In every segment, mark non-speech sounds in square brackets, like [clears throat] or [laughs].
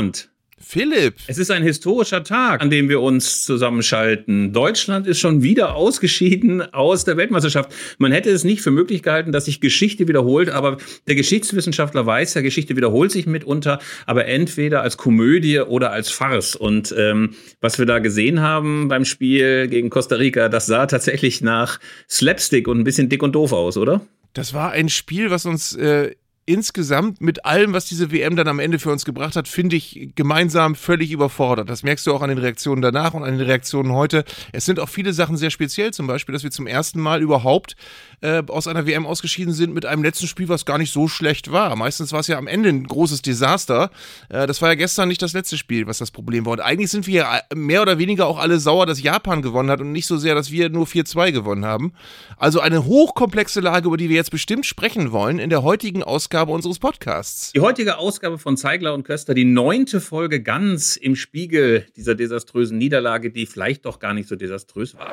Roland. Philipp. Es ist ein historischer Tag, an dem wir uns zusammenschalten. Deutschland ist schon wieder ausgeschieden aus der Weltmeisterschaft. Man hätte es nicht für möglich gehalten, dass sich Geschichte wiederholt, aber der Geschichtswissenschaftler weiß ja, Geschichte wiederholt sich mitunter, aber entweder als Komödie oder als Farce. Und ähm, was wir da gesehen haben beim Spiel gegen Costa Rica, das sah tatsächlich nach Slapstick und ein bisschen dick und doof aus, oder? Das war ein Spiel, was uns äh, insgesamt mit allem, was diese WM dann am Ende für uns gebracht hat, finde ich gemeinsam völlig überfordert. Das merkst du auch an den Reaktionen danach und an den Reaktionen heute. Es sind auch viele Sachen sehr speziell, zum Beispiel, dass wir zum ersten Mal überhaupt äh, aus einer WM ausgeschieden sind mit einem letzten Spiel, was gar nicht so schlecht war. Meistens war es ja am Ende ein großes Desaster. Äh, das war ja gestern nicht das letzte Spiel, was das Problem war. Und eigentlich sind wir ja mehr oder weniger auch alle sauer, dass Japan gewonnen hat und nicht so sehr, dass wir nur 4-2 gewonnen haben. Also eine hochkomplexe Lage, über die wir jetzt bestimmt sprechen wollen in der heutigen Ausgabe unseres Podcasts. Die heutige Ausgabe von Zeigler und Köster, die neunte Folge ganz im Spiegel dieser desaströsen Niederlage, die vielleicht doch gar nicht so desaströs war.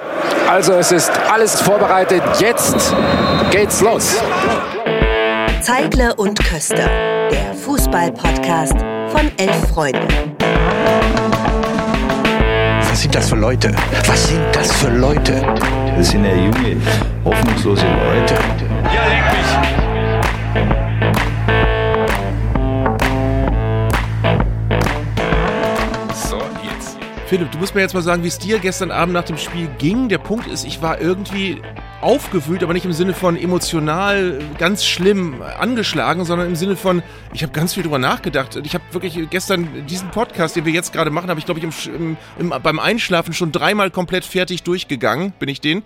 Also es ist alles vorbereitet. Jetzt geht's los. Zeigler und Köster, der Fußball-Podcast von Elf Freunde. Was sind das für Leute? Was sind das für Leute? Das sind ja junge, hoffnungslose Leute. Ja, leck mich! Philipp, du musst mir jetzt mal sagen, wie es dir gestern Abend nach dem Spiel ging. Der Punkt ist, ich war irgendwie aufgewühlt, aber nicht im Sinne von emotional ganz schlimm angeschlagen, sondern im Sinne von, ich habe ganz viel drüber nachgedacht. Ich habe wirklich gestern diesen Podcast, den wir jetzt gerade machen, habe ich, glaube ich, im, im, beim Einschlafen schon dreimal komplett fertig durchgegangen, bin ich den.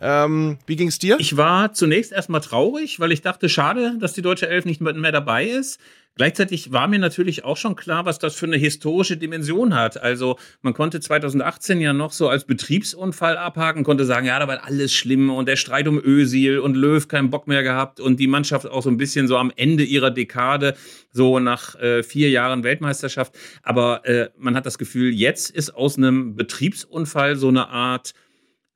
Ähm, wie ging's dir? Ich war zunächst erstmal traurig, weil ich dachte, schade, dass die deutsche Elf nicht mehr dabei ist. Gleichzeitig war mir natürlich auch schon klar, was das für eine historische Dimension hat. Also man konnte 2018 ja noch so als Betriebsunfall abhaken, konnte sagen, ja, da war alles schlimm und der Streit um Ösil und Löw keinen Bock mehr gehabt und die Mannschaft auch so ein bisschen so am Ende ihrer Dekade, so nach äh, vier Jahren Weltmeisterschaft. Aber äh, man hat das Gefühl, jetzt ist aus einem Betriebsunfall so eine Art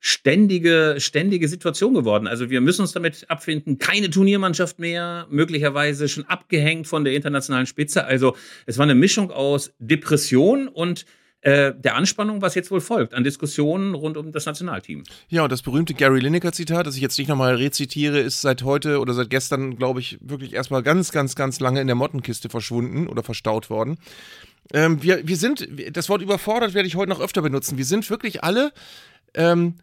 ständige, ständige Situation geworden. Also wir müssen uns damit abfinden, keine Turniermannschaft mehr, möglicherweise schon abgehängt von der internationalen Spitze. Also es war eine Mischung aus Depression und äh, der Anspannung, was jetzt wohl folgt, an Diskussionen rund um das Nationalteam. Ja, und das berühmte Gary Lineker-Zitat, das ich jetzt nicht nochmal rezitiere, ist seit heute oder seit gestern, glaube ich, wirklich erstmal ganz, ganz, ganz lange in der Mottenkiste verschwunden oder verstaut worden. Ähm, wir, wir sind, das Wort überfordert werde ich heute noch öfter benutzen. Wir sind wirklich alle ähm,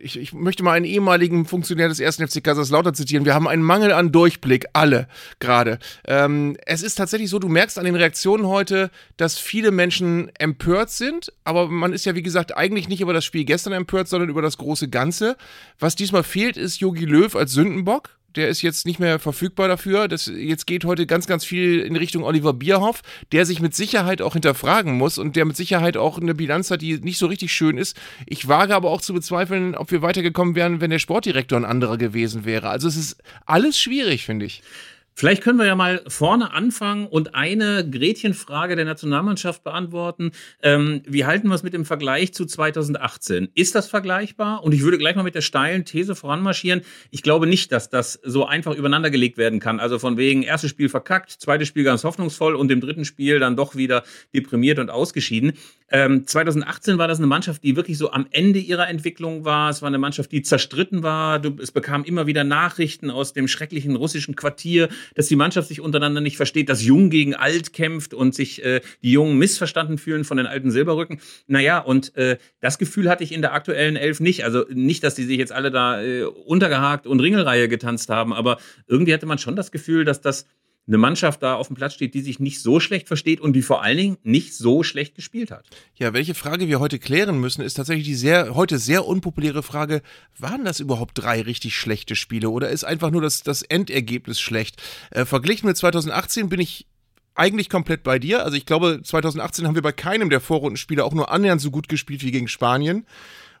ich, ich, möchte mal einen ehemaligen Funktionär des ersten FC Kaiserslautern zitieren. Wir haben einen Mangel an Durchblick, alle gerade. Ähm, es ist tatsächlich so, du merkst an den Reaktionen heute, dass viele Menschen empört sind, aber man ist ja, wie gesagt, eigentlich nicht über das Spiel gestern empört, sondern über das große Ganze. Was diesmal fehlt, ist Jogi Löw als Sündenbock der ist jetzt nicht mehr verfügbar dafür. Das, jetzt geht heute ganz, ganz viel in Richtung Oliver Bierhoff, der sich mit Sicherheit auch hinterfragen muss und der mit Sicherheit auch eine Bilanz hat, die nicht so richtig schön ist. Ich wage aber auch zu bezweifeln, ob wir weitergekommen wären, wenn der Sportdirektor ein anderer gewesen wäre. Also es ist alles schwierig, finde ich. Vielleicht können wir ja mal vorne anfangen und eine Gretchenfrage der Nationalmannschaft beantworten. Ähm, wie halten wir es mit dem Vergleich zu 2018? Ist das vergleichbar? Und ich würde gleich mal mit der steilen These voranmarschieren. Ich glaube nicht, dass das so einfach übereinandergelegt werden kann. Also von wegen erstes Spiel verkackt, zweites Spiel ganz hoffnungsvoll und im dritten Spiel dann doch wieder deprimiert und ausgeschieden. Ähm, 2018 war das eine Mannschaft, die wirklich so am Ende ihrer Entwicklung war. Es war eine Mannschaft, die zerstritten war. Es bekam immer wieder Nachrichten aus dem schrecklichen russischen Quartier dass die Mannschaft sich untereinander nicht versteht, dass Jung gegen Alt kämpft und sich äh, die Jungen missverstanden fühlen von den alten Silberrücken. Naja, und äh, das Gefühl hatte ich in der aktuellen Elf nicht. Also nicht, dass die sich jetzt alle da äh, untergehakt und Ringelreihe getanzt haben, aber irgendwie hatte man schon das Gefühl, dass das eine Mannschaft da auf dem Platz steht, die sich nicht so schlecht versteht und die vor allen Dingen nicht so schlecht gespielt hat. Ja, welche Frage wir heute klären müssen, ist tatsächlich die sehr, heute sehr unpopuläre Frage, waren das überhaupt drei richtig schlechte Spiele oder ist einfach nur das, das Endergebnis schlecht? Äh, verglichen mit 2018 bin ich eigentlich komplett bei dir. Also ich glaube, 2018 haben wir bei keinem der Vorrundenspiele auch nur annähernd so gut gespielt wie gegen Spanien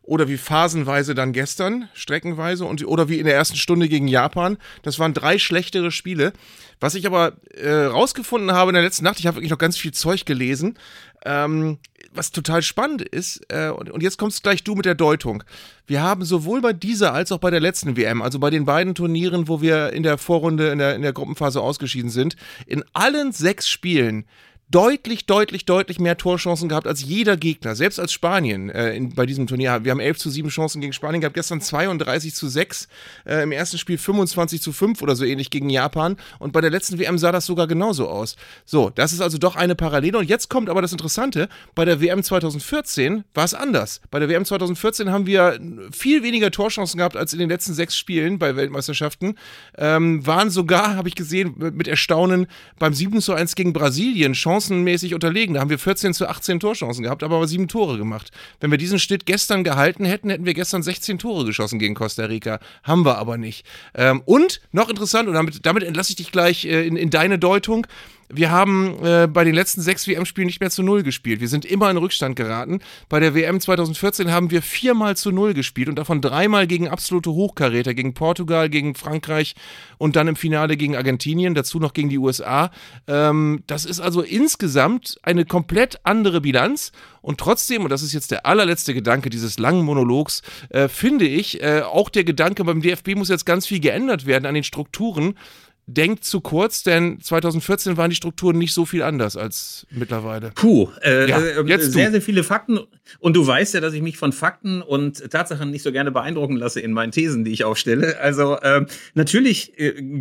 oder wie phasenweise dann gestern, streckenweise und oder wie in der ersten Stunde gegen Japan. Das waren drei schlechtere Spiele. Was ich aber äh, rausgefunden habe in der letzten Nacht, ich habe wirklich noch ganz viel Zeug gelesen, ähm, was total spannend ist, äh, und, und, jetzt kommst gleich du mit der Deutung. Wir haben sowohl bei dieser als auch bei der letzten WM, also bei den beiden Turnieren, wo wir in der Vorrunde, in der, in der Gruppenphase ausgeschieden sind, in allen sechs Spielen deutlich, deutlich, deutlich mehr Torchancen gehabt als jeder Gegner, selbst als Spanien äh, in, bei diesem Turnier. Wir haben 11 zu 7 Chancen gegen Spanien gehabt, gestern 32 zu 6, äh, im ersten Spiel 25 zu 5 oder so ähnlich gegen Japan und bei der letzten WM sah das sogar genauso aus. So, das ist also doch eine Parallele und jetzt kommt aber das Interessante, bei der WM 2014 war es anders. Bei der WM 2014 haben wir viel weniger Torchancen gehabt als in den letzten sechs Spielen bei Weltmeisterschaften, ähm, waren sogar, habe ich gesehen, mit Erstaunen beim 7 zu 1 gegen Brasilien Chancen chancenmäßig unterlegen. Da haben wir 14 zu 18 Torchancen gehabt, aber sieben Tore gemacht. Wenn wir diesen Schnitt gestern gehalten hätten, hätten wir gestern 16 Tore geschossen gegen Costa Rica. Haben wir aber nicht. Ähm, und noch interessant, und damit, damit entlasse ich dich gleich äh, in, in deine Deutung. Wir haben äh, bei den letzten sechs WM-Spielen nicht mehr zu Null gespielt. Wir sind immer in Rückstand geraten. Bei der WM 2014 haben wir viermal zu Null gespielt und davon dreimal gegen absolute Hochkaräter, gegen Portugal, gegen Frankreich und dann im Finale gegen Argentinien, dazu noch gegen die USA. Ähm, das ist also insgesamt eine komplett andere Bilanz. Und trotzdem, und das ist jetzt der allerletzte Gedanke dieses langen Monologs, äh, finde ich, äh, auch der Gedanke beim DFB muss jetzt ganz viel geändert werden an den Strukturen denkt zu kurz, denn 2014 waren die Strukturen nicht so viel anders als mittlerweile. Puh, äh, ja, äh, jetzt sehr, sehr viele Fakten. Und du weißt ja, dass ich mich von Fakten und Tatsachen nicht so gerne beeindrucken lasse in meinen Thesen, die ich aufstelle. Also äh, natürlich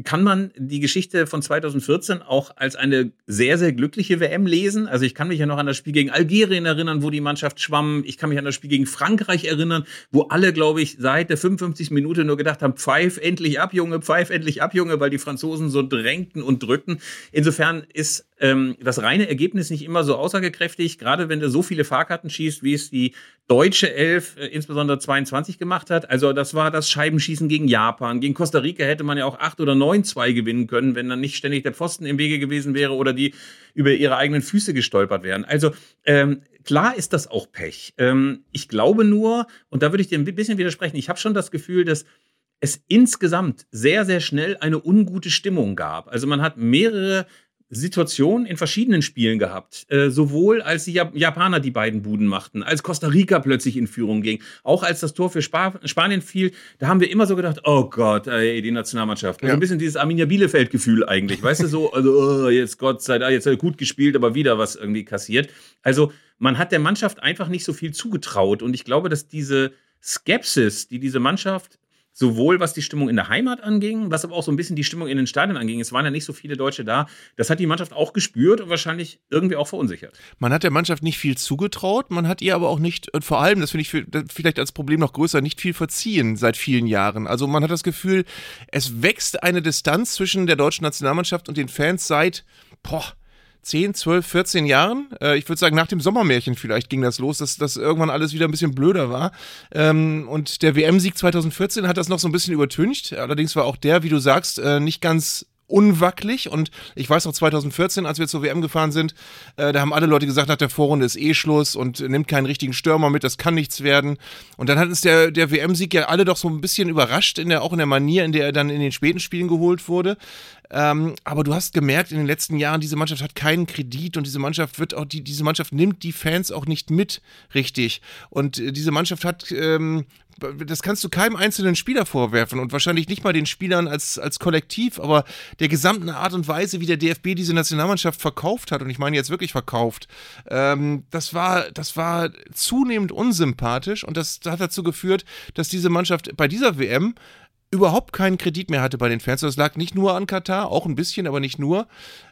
kann man die Geschichte von 2014 auch als eine sehr, sehr glückliche WM lesen. Also ich kann mich ja noch an das Spiel gegen Algerien erinnern, wo die Mannschaft schwamm. Ich kann mich an das Spiel gegen Frankreich erinnern, wo alle, glaube ich, seit der 55. Minute nur gedacht haben, pfeif endlich ab, Junge, pfeif endlich ab, Junge, weil die Franzosen Franzosen so drängten und drückten. Insofern ist ähm, das reine Ergebnis nicht immer so aussagekräftig, gerade wenn du so viele Fahrkarten schießt, wie es die deutsche Elf, äh, insbesondere 22 gemacht hat. Also das war das Scheibenschießen gegen Japan. Gegen Costa Rica hätte man ja auch 8 oder 9-2 gewinnen können, wenn dann nicht ständig der Pfosten im Wege gewesen wäre oder die über ihre eigenen Füße gestolpert wären. Also ähm, klar ist das auch Pech. Ähm, ich glaube nur, und da würde ich dir ein bisschen widersprechen, ich habe schon das Gefühl, dass es insgesamt sehr, sehr schnell eine ungute Stimmung gab. Also man hat mehrere Situationen in verschiedenen Spielen gehabt. Äh, sowohl als die Japaner die beiden Buden machten, als Costa Rica plötzlich in Führung ging, auch als das Tor für Sp Spanien fiel, da haben wir immer so gedacht, oh Gott, ey, die Nationalmannschaft. Also ja. ein bisschen dieses Arminia Bielefeld-Gefühl eigentlich. Weißt du, so, also oh, jetzt Gott sei Dank, jetzt hat er gut gespielt, aber wieder was irgendwie kassiert. Also man hat der Mannschaft einfach nicht so viel zugetraut. Und ich glaube, dass diese Skepsis, die diese Mannschaft sowohl was die Stimmung in der Heimat anging, was aber auch so ein bisschen die Stimmung in den Stadien anging. Es waren ja nicht so viele Deutsche da. Das hat die Mannschaft auch gespürt und wahrscheinlich irgendwie auch verunsichert. Man hat der Mannschaft nicht viel zugetraut, man hat ihr aber auch nicht, und vor allem, das finde ich vielleicht als Problem noch größer, nicht viel verziehen seit vielen Jahren. Also man hat das Gefühl, es wächst eine Distanz zwischen der deutschen Nationalmannschaft und den Fans seit, boah, 10, 12, 14 Jahren. Äh, ich würde sagen, nach dem Sommermärchen vielleicht ging das los, dass das irgendwann alles wieder ein bisschen blöder war. Ähm, und der WM-Sieg 2014 hat das noch so ein bisschen übertüncht. Allerdings war auch der, wie du sagst, äh, nicht ganz unwackelig und ich weiß noch 2014, als wir zur WM gefahren sind, äh, da haben alle Leute gesagt, nach der Vorrunde ist eh Schluss und nimmt keinen richtigen Stürmer mit, das kann nichts werden. Und dann hat uns der, der WM-Sieg ja alle doch so ein bisschen überrascht, in der, auch in der Manier, in der er dann in den späten Spielen geholt wurde. Ähm, aber du hast gemerkt, in den letzten Jahren, diese Mannschaft hat keinen Kredit und diese Mannschaft wird auch, die, diese Mannschaft nimmt die Fans auch nicht mit, richtig. Und äh, diese Mannschaft hat ähm, das kannst du keinem einzelnen Spieler vorwerfen und wahrscheinlich nicht mal den Spielern als, als Kollektiv, aber der gesamten Art und Weise, wie der DFB diese Nationalmannschaft verkauft hat, und ich meine jetzt wirklich verkauft, ähm, das, war, das war zunehmend unsympathisch und das hat dazu geführt, dass diese Mannschaft bei dieser WM überhaupt keinen Kredit mehr hatte bei den Fans. Das lag nicht nur an Katar, auch ein bisschen, aber nicht nur.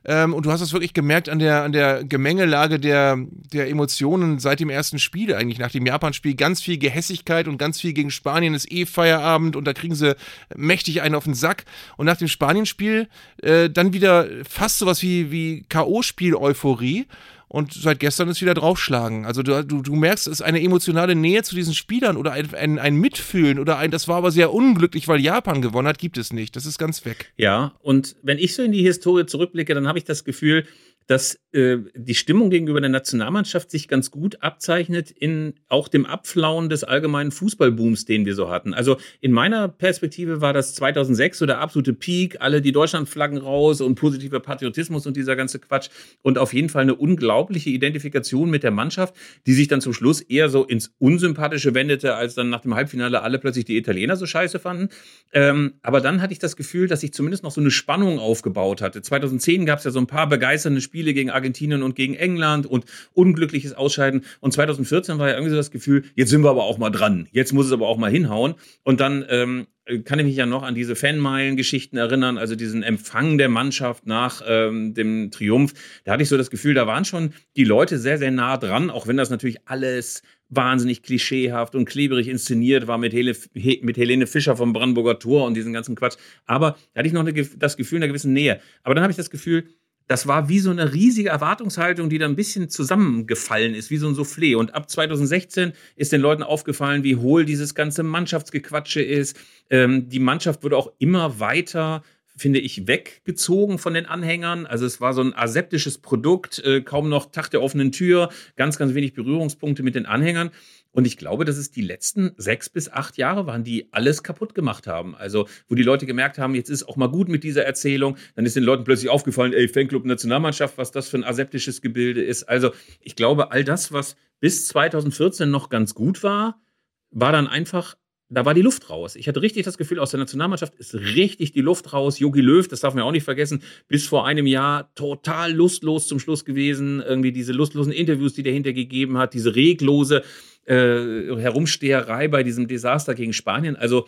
Ähm, und du hast das wirklich gemerkt an der, an der Gemengelage der, der Emotionen seit dem ersten Spiel, eigentlich nach dem Japan-Spiel. Ganz viel Gehässigkeit und ganz viel gegen Spanien ist eh Feierabend und da kriegen sie mächtig einen auf den Sack. Und nach dem Spanien-Spiel äh, dann wieder fast sowas wie, wie K.O.-Spiel-Euphorie und seit gestern ist wieder draufschlagen. Also du, du, du merkst, es ist eine emotionale Nähe zu diesen Spielern oder ein, ein, ein Mitfühlen oder ein, das war aber sehr unglücklich, weil Japan gewonnen hat, gibt es nicht. Das ist ganz weg. Ja, und wenn ich so in die Historie zurückblicke, dann habe ich das Gefühl, dass die Stimmung gegenüber der Nationalmannschaft sich ganz gut abzeichnet in auch dem Abflauen des allgemeinen Fußballbooms, den wir so hatten. Also in meiner Perspektive war das 2006 so der absolute Peak, alle die Deutschlandflaggen raus und positiver Patriotismus und dieser ganze Quatsch und auf jeden Fall eine unglaubliche Identifikation mit der Mannschaft, die sich dann zum Schluss eher so ins Unsympathische wendete, als dann nach dem Halbfinale alle plötzlich die Italiener so scheiße fanden. Ähm, aber dann hatte ich das Gefühl, dass sich zumindest noch so eine Spannung aufgebaut hatte. 2010 gab es ja so ein paar begeisternde Spiele gegen Argentinien und gegen England und unglückliches Ausscheiden. Und 2014 war ja irgendwie so das Gefühl, jetzt sind wir aber auch mal dran. Jetzt muss es aber auch mal hinhauen. Und dann ähm, kann ich mich ja noch an diese Fanmeilen-Geschichten erinnern, also diesen Empfang der Mannschaft nach ähm, dem Triumph. Da hatte ich so das Gefühl, da waren schon die Leute sehr, sehr nah dran, auch wenn das natürlich alles wahnsinnig klischeehaft und klebrig inszeniert war mit, Hele, mit Helene Fischer vom Brandenburger Tor und diesen ganzen Quatsch. Aber da hatte ich noch eine, das Gefühl einer gewissen Nähe. Aber dann habe ich das Gefühl, das war wie so eine riesige Erwartungshaltung, die da ein bisschen zusammengefallen ist, wie so ein Soufflé. Und ab 2016 ist den Leuten aufgefallen, wie hohl dieses ganze Mannschaftsgequatsche ist. Ähm, die Mannschaft wurde auch immer weiter finde ich, weggezogen von den Anhängern. Also es war so ein aseptisches Produkt, äh, kaum noch Tag der offenen Tür, ganz, ganz wenig Berührungspunkte mit den Anhängern. Und ich glaube, dass es die letzten sechs bis acht Jahre waren, die alles kaputt gemacht haben. Also, wo die Leute gemerkt haben, jetzt ist auch mal gut mit dieser Erzählung. Dann ist den Leuten plötzlich aufgefallen, ey, Fanclub Nationalmannschaft, was das für ein aseptisches Gebilde ist. Also, ich glaube, all das, was bis 2014 noch ganz gut war, war dann einfach da war die Luft raus. Ich hatte richtig das Gefühl, aus der Nationalmannschaft ist richtig die Luft raus. Jogi Löw, das darf man auch nicht vergessen, bis vor einem Jahr total lustlos zum Schluss gewesen. Irgendwie diese lustlosen Interviews, die der hintergegeben hat, diese reglose äh, Herumsteherei bei diesem Desaster gegen Spanien. Also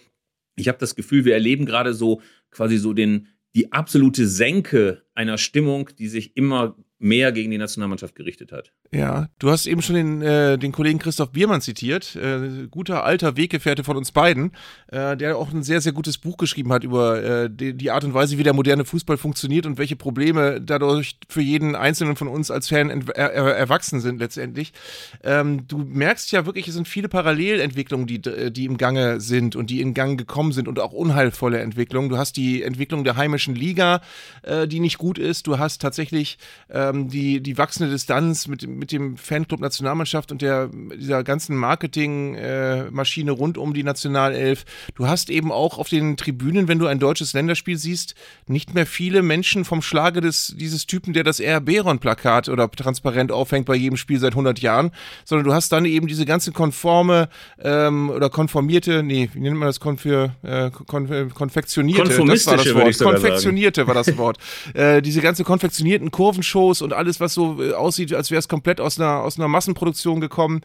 ich habe das Gefühl, wir erleben gerade so quasi so den, die absolute Senke einer Stimmung, die sich immer mehr gegen die Nationalmannschaft gerichtet hat. Ja, du hast eben schon den, äh, den Kollegen Christoph Biermann zitiert, äh, guter alter Weggefährte von uns beiden, äh, der auch ein sehr, sehr gutes Buch geschrieben hat über äh, die, die, Art und Weise, wie der moderne Fußball funktioniert und welche Probleme dadurch für jeden Einzelnen von uns als Fan er er erwachsen sind letztendlich. Ähm, du merkst ja wirklich, es sind viele Parallelentwicklungen, die, die im Gange sind und die in Gang gekommen sind und auch unheilvolle Entwicklungen. Du hast die Entwicklung der heimischen Liga, äh, die nicht gut ist. Du hast tatsächlich ähm, die, die wachsende Distanz mit, mit dem Fanclub Nationalmannschaft und der, dieser ganzen Marketingmaschine äh, rund um die Nationalelf. Du hast eben auch auf den Tribünen, wenn du ein deutsches Länderspiel siehst, nicht mehr viele Menschen vom Schlage des, dieses Typen, der das RB-Plakat oder transparent aufhängt bei jedem Spiel seit 100 Jahren, sondern du hast dann eben diese ganze konforme ähm, oder konformierte, nee, wie nennt man das, konfir, äh, kon, konfektionierte, das war das Wort, konfektionierte war das Wort. [laughs] äh, diese ganze konfektionierten Kurvenshows und alles, was so äh, aussieht, als wäre es komplett aus einer, aus einer Massenproduktion gekommen.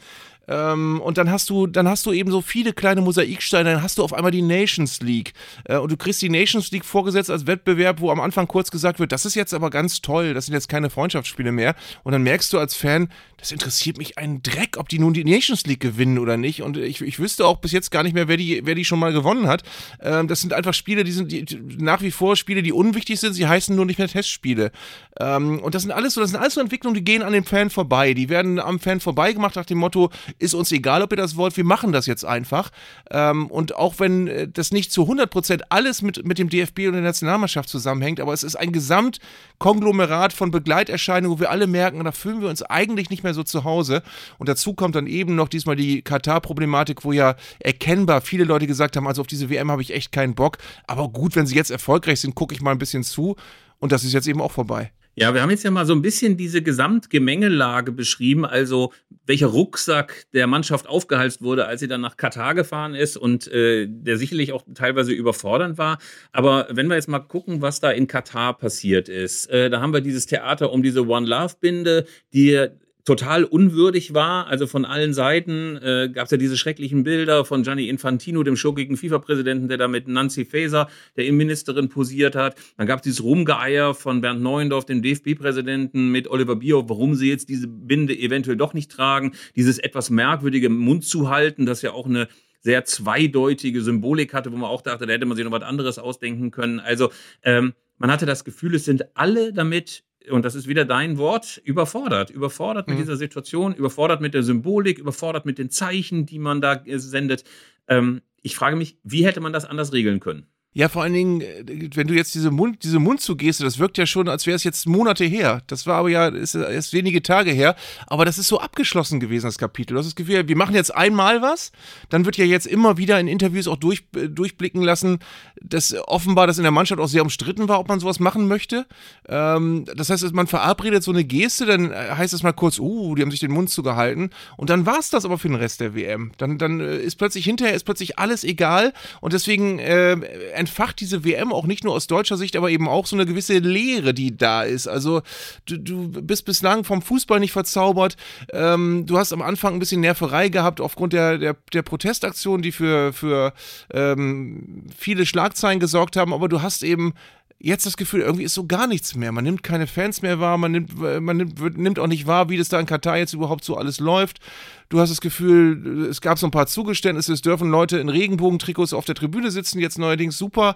Ähm, und dann hast du, dann hast du eben so viele kleine Mosaiksteine, dann hast du auf einmal die Nations League. Äh, und du kriegst die Nations League vorgesetzt als Wettbewerb, wo am Anfang kurz gesagt wird, das ist jetzt aber ganz toll, das sind jetzt keine Freundschaftsspiele mehr. Und dann merkst du als Fan, das interessiert mich einen Dreck, ob die nun die Nations League gewinnen oder nicht. Und ich, ich wüsste auch bis jetzt gar nicht mehr, wer die, wer die schon mal gewonnen hat. Ähm, das sind einfach Spiele, die sind die, nach wie vor Spiele, die unwichtig sind. Sie heißen nur nicht mehr Testspiele. Ähm, und das sind alles so, das sind alles so Entwicklungen, die gehen an dem Fan vorbei. Die werden am Fan vorbei gemacht nach dem Motto, ist uns egal, ob ihr das wollt, wir machen das jetzt einfach. Ähm, und auch wenn äh, das nicht zu 100% alles mit, mit dem DFB und der Nationalmannschaft zusammenhängt, aber es ist ein Gesamtkonglomerat von Begleiterscheinungen, wo wir alle merken, da fühlen wir uns eigentlich nicht mehr so zu Hause. Und dazu kommt dann eben noch diesmal die Katar-Problematik, wo ja erkennbar viele Leute gesagt haben, also auf diese WM habe ich echt keinen Bock. Aber gut, wenn sie jetzt erfolgreich sind, gucke ich mal ein bisschen zu. Und das ist jetzt eben auch vorbei. Ja, wir haben jetzt ja mal so ein bisschen diese Gesamtgemengelage beschrieben, also welcher Rucksack der Mannschaft aufgehalst wurde, als sie dann nach Katar gefahren ist und äh, der sicherlich auch teilweise überfordernd war. Aber wenn wir jetzt mal gucken, was da in Katar passiert ist, äh, da haben wir dieses Theater um diese One Love Binde, die total unwürdig war. Also von allen Seiten äh, gab es ja diese schrecklichen Bilder von Gianni Infantino, dem schurkigen FIFA-Präsidenten, der da mit Nancy Faeser, der Innenministerin, posiert hat. Dann gab es dieses Rumgeeier von Bernd Neuendorf, dem DFB-Präsidenten, mit Oliver Bierhoff, warum sie jetzt diese Binde eventuell doch nicht tragen. Dieses etwas merkwürdige Mund zu halten, das ja auch eine sehr zweideutige Symbolik hatte, wo man auch dachte, da hätte man sich noch was anderes ausdenken können. Also ähm, man hatte das Gefühl, es sind alle damit und das ist wieder dein Wort, überfordert. Überfordert mit mhm. dieser Situation, überfordert mit der Symbolik, überfordert mit den Zeichen, die man da sendet. Ähm, ich frage mich, wie hätte man das anders regeln können? Ja, vor allen Dingen, äh, wenn du jetzt diese Mund, diese Mundzugeste, das wirkt ja schon, als wäre es jetzt Monate her. Das war aber ja, ist erst wenige Tage her. Aber das ist so abgeschlossen gewesen, das Kapitel. Du hast das Gefühl, wir machen jetzt einmal was, dann wird ja jetzt immer wieder in Interviews auch durch, äh, durchblicken lassen, dass offenbar das in der Mannschaft auch sehr umstritten war, ob man sowas machen möchte. Ähm, das heißt, man verabredet so eine Geste, dann äh, heißt es mal kurz, uh, die haben sich den Mund zugehalten. Und dann war es das aber für den Rest der WM. Dann, dann ist plötzlich hinterher ist plötzlich alles egal und deswegen äh, entfacht diese WM auch nicht nur aus deutscher Sicht, aber eben auch so eine gewisse Leere, die da ist. Also du, du bist bislang vom Fußball nicht verzaubert. Ähm, du hast am Anfang ein bisschen Nerverei gehabt aufgrund der, der, der Protestaktionen, die für, für ähm, viele Schlagzeilen gesorgt haben, aber du hast eben jetzt das Gefühl, irgendwie ist so gar nichts mehr. Man nimmt keine Fans mehr wahr, man nimmt, man nimmt, nimmt auch nicht wahr, wie das da in Katar jetzt überhaupt so alles läuft. Du hast das Gefühl, es gab so ein paar Zugeständnisse, es dürfen Leute in Regenbogentrikots auf der Tribüne sitzen, jetzt neuerdings super.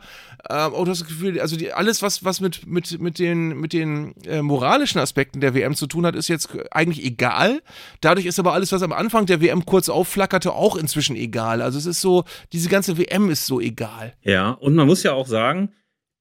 Ähm, du hast das Gefühl, also die, alles, was, was mit, mit, mit den, mit den äh, moralischen Aspekten der WM zu tun hat, ist jetzt eigentlich egal. Dadurch ist aber alles, was am Anfang der WM kurz aufflackerte, auch inzwischen egal. Also es ist so, diese ganze WM ist so egal. Ja, und man muss ja auch sagen,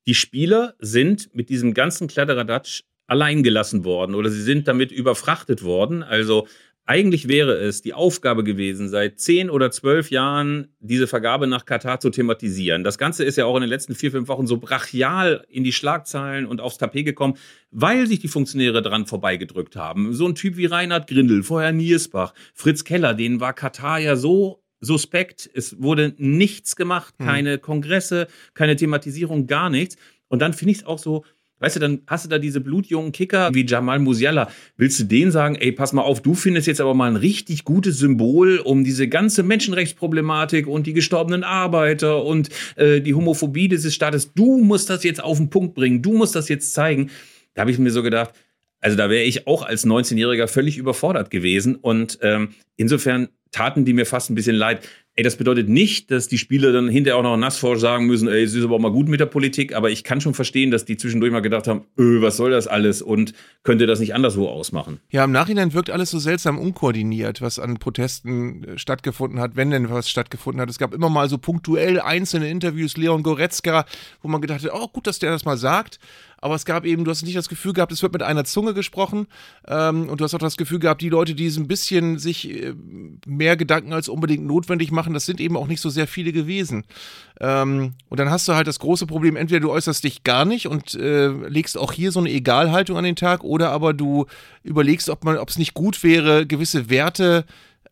die Spieler sind mit diesem ganzen Kladderadatsch allein gelassen worden oder sie sind damit überfrachtet worden. Also eigentlich wäre es die Aufgabe gewesen, seit zehn oder zwölf Jahren diese Vergabe nach Katar zu thematisieren. Das Ganze ist ja auch in den letzten vier, fünf Wochen so brachial in die Schlagzeilen und aufs Tapet gekommen, weil sich die Funktionäre dran vorbeigedrückt haben. So ein Typ wie Reinhard Grindel, vorher Niersbach, Fritz Keller, denen war Katar ja so suspekt. Es wurde nichts gemacht, hm. keine Kongresse, keine Thematisierung, gar nichts. Und dann finde ich es auch so, weißt du, dann hast du da diese blutjungen Kicker wie Jamal Musiala. Willst du denen sagen, ey, pass mal auf, du findest jetzt aber mal ein richtig gutes Symbol, um diese ganze Menschenrechtsproblematik und die gestorbenen Arbeiter und äh, die Homophobie dieses Staates, du musst das jetzt auf den Punkt bringen, du musst das jetzt zeigen. Da habe ich mir so gedacht, also da wäre ich auch als 19-Jähriger völlig überfordert gewesen. Und ähm, insofern taten die mir fast ein bisschen leid. Ey, das bedeutet nicht, dass die Spieler dann hinterher auch noch nassforsch sagen müssen, ey, es ist aber auch mal gut mit der Politik, aber ich kann schon verstehen, dass die zwischendurch mal gedacht haben, öh, was soll das alles und könnte das nicht anderswo ausmachen. Ja, im Nachhinein wirkt alles so seltsam unkoordiniert, was an Protesten äh, stattgefunden hat, wenn denn was stattgefunden hat. Es gab immer mal so punktuell einzelne Interviews, Leon Goretzka, wo man gedacht hat, oh, gut, dass der das mal sagt aber es gab eben, du hast nicht das Gefühl gehabt, es wird mit einer Zunge gesprochen ähm, und du hast auch das Gefühl gehabt, die Leute, die so ein bisschen sich äh, mehr Gedanken als unbedingt notwendig machen, das sind eben auch nicht so sehr viele gewesen. Ähm, und dann hast du halt das große Problem, entweder du äußerst dich gar nicht und äh, legst auch hier so eine Egalhaltung an den Tag oder aber du überlegst, ob es nicht gut wäre, gewisse Werte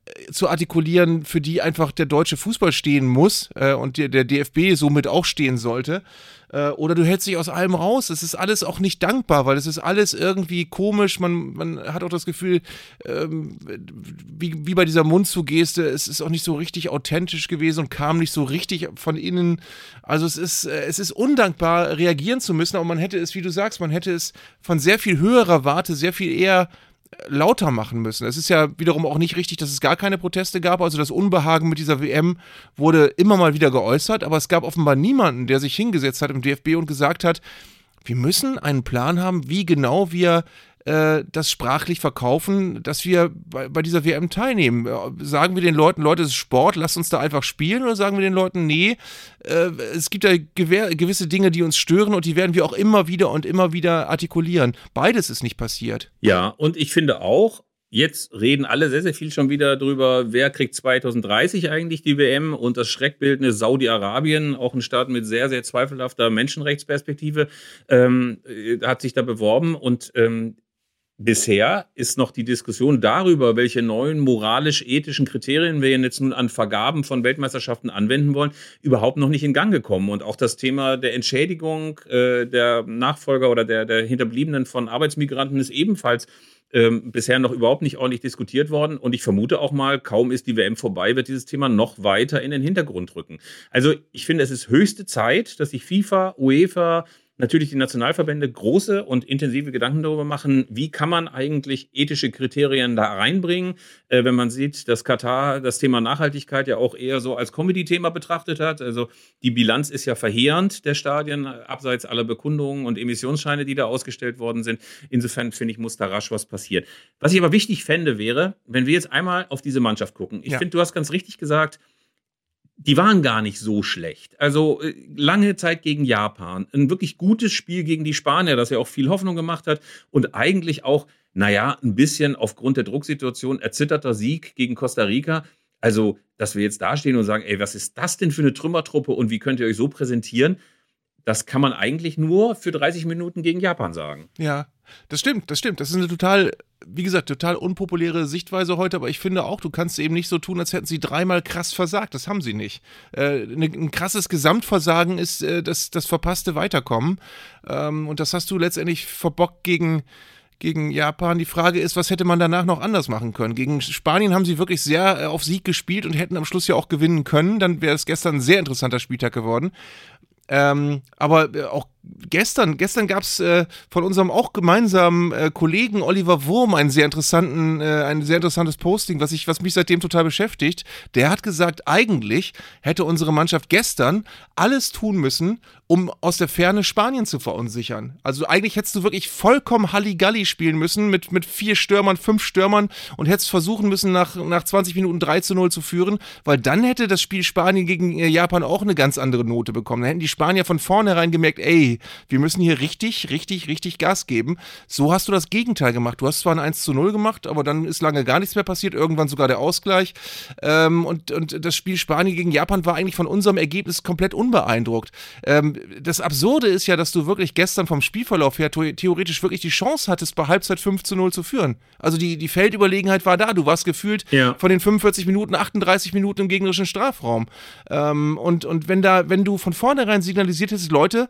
äh, zu artikulieren, für die einfach der deutsche Fußball stehen muss äh, und der, der DFB somit auch stehen sollte. Äh, oder du hältst dich aus allem raus. Es ist alles auch nicht dankbar, weil es ist alles irgendwie komisch. Man, man hat auch das Gefühl, ähm, wie, wie bei dieser Mundzugeste, es ist auch nicht so richtig authentisch gewesen und kam nicht so richtig von innen. Also es ist, äh, es ist undankbar, reagieren zu müssen, aber man hätte es, wie du sagst, man hätte es von sehr viel höherer Warte sehr viel eher lauter machen müssen. Es ist ja wiederum auch nicht richtig, dass es gar keine Proteste gab. Also das Unbehagen mit dieser WM wurde immer mal wieder geäußert, aber es gab offenbar niemanden, der sich hingesetzt hat im DFB und gesagt hat, wir müssen einen Plan haben, wie genau wir äh, das sprachlich verkaufen, dass wir bei, bei, dieser WM teilnehmen. Äh, sagen wir den Leuten, Leute, es ist Sport, lasst uns da einfach spielen, oder sagen wir den Leuten, nee, äh, es gibt da gewisse Dinge, die uns stören und die werden wir auch immer wieder und immer wieder artikulieren. Beides ist nicht passiert. Ja, und ich finde auch, Jetzt reden alle sehr, sehr viel schon wieder darüber, wer kriegt 2030 eigentlich die WM und das schreckbildende Saudi-Arabien, auch ein Staat mit sehr, sehr zweifelhafter Menschenrechtsperspektive, ähm, hat sich da beworben und ähm, Bisher ist noch die Diskussion darüber, welche neuen moralisch-ethischen Kriterien wir jetzt nun an Vergaben von Weltmeisterschaften anwenden wollen, überhaupt noch nicht in Gang gekommen. Und auch das Thema der Entschädigung äh, der Nachfolger oder der, der Hinterbliebenen von Arbeitsmigranten ist ebenfalls ähm, bisher noch überhaupt nicht ordentlich diskutiert worden. Und ich vermute auch mal, kaum ist die WM vorbei, wird dieses Thema noch weiter in den Hintergrund rücken. Also ich finde, es ist höchste Zeit, dass sich FIFA, UEFA, natürlich die Nationalverbände große und intensive Gedanken darüber machen, wie kann man eigentlich ethische Kriterien da reinbringen, äh, wenn man sieht, dass Katar das Thema Nachhaltigkeit ja auch eher so als Comedy-Thema betrachtet hat. Also die Bilanz ist ja verheerend der Stadien, abseits aller Bekundungen und Emissionsscheine, die da ausgestellt worden sind. Insofern finde ich, muss da rasch was passieren. Was ich aber wichtig fände, wäre, wenn wir jetzt einmal auf diese Mannschaft gucken. Ich ja. finde, du hast ganz richtig gesagt, die waren gar nicht so schlecht. Also äh, lange Zeit gegen Japan, ein wirklich gutes Spiel gegen die Spanier, das ja auch viel Hoffnung gemacht hat und eigentlich auch, naja, ein bisschen aufgrund der Drucksituation erzitterter Sieg gegen Costa Rica. Also, dass wir jetzt dastehen und sagen, ey, was ist das denn für eine Trümmertruppe und wie könnt ihr euch so präsentieren? Das kann man eigentlich nur für 30 Minuten gegen Japan sagen. Ja, Das stimmt, das stimmt. Das ist eine total, wie gesagt, total unpopuläre Sichtweise heute, aber ich finde auch, du kannst eben nicht so tun, als hätten sie dreimal krass versagt. Das haben sie nicht. Äh, ne, ein krasses Gesamtversagen ist äh, das, das verpasste Weiterkommen. Ähm, und das hast du letztendlich verbockt gegen gegen Japan. Die Frage ist, was hätte man danach noch anders machen können? Gegen Spanien haben sie wirklich sehr äh, auf Sieg gespielt und hätten am Schluss ja auch gewinnen können. Dann wäre es gestern ein sehr interessanter Spieltag geworden. Ähm, aber äh, auch gestern, gestern gab es äh, von unserem auch gemeinsamen äh, Kollegen Oliver Wurm einen sehr interessanten, äh, ein sehr interessantes Posting, was ich, was mich seitdem total beschäftigt. Der hat gesagt, eigentlich hätte unsere Mannschaft gestern alles tun müssen, um aus der Ferne Spanien zu verunsichern. Also eigentlich hättest du wirklich vollkommen Halligalli spielen müssen mit, mit vier Stürmern, fünf Stürmern und hättest versuchen müssen, nach, nach 20 Minuten 3 zu 0 zu führen, weil dann hätte das Spiel Spanien gegen äh, Japan auch eine ganz andere Note bekommen. Dann hätten die Spanier von vornherein gemerkt, ey, wir müssen hier richtig, richtig, richtig Gas geben. So hast du das Gegenteil gemacht. Du hast zwar ein 1 zu 0 gemacht, aber dann ist lange gar nichts mehr passiert, irgendwann sogar der Ausgleich. Ähm, und, und das Spiel Spanien gegen Japan war eigentlich von unserem Ergebnis komplett unbeeindruckt. Ähm, das Absurde ist ja, dass du wirklich gestern vom Spielverlauf her theoretisch wirklich die Chance hattest, bei Halbzeit 5 zu 0 zu führen. Also die, die Feldüberlegenheit war da. Du warst gefühlt ja. von den 45 Minuten 38 Minuten im gegnerischen Strafraum. Ähm, und, und wenn da, wenn du von vornherein signalisiert hättest, Leute,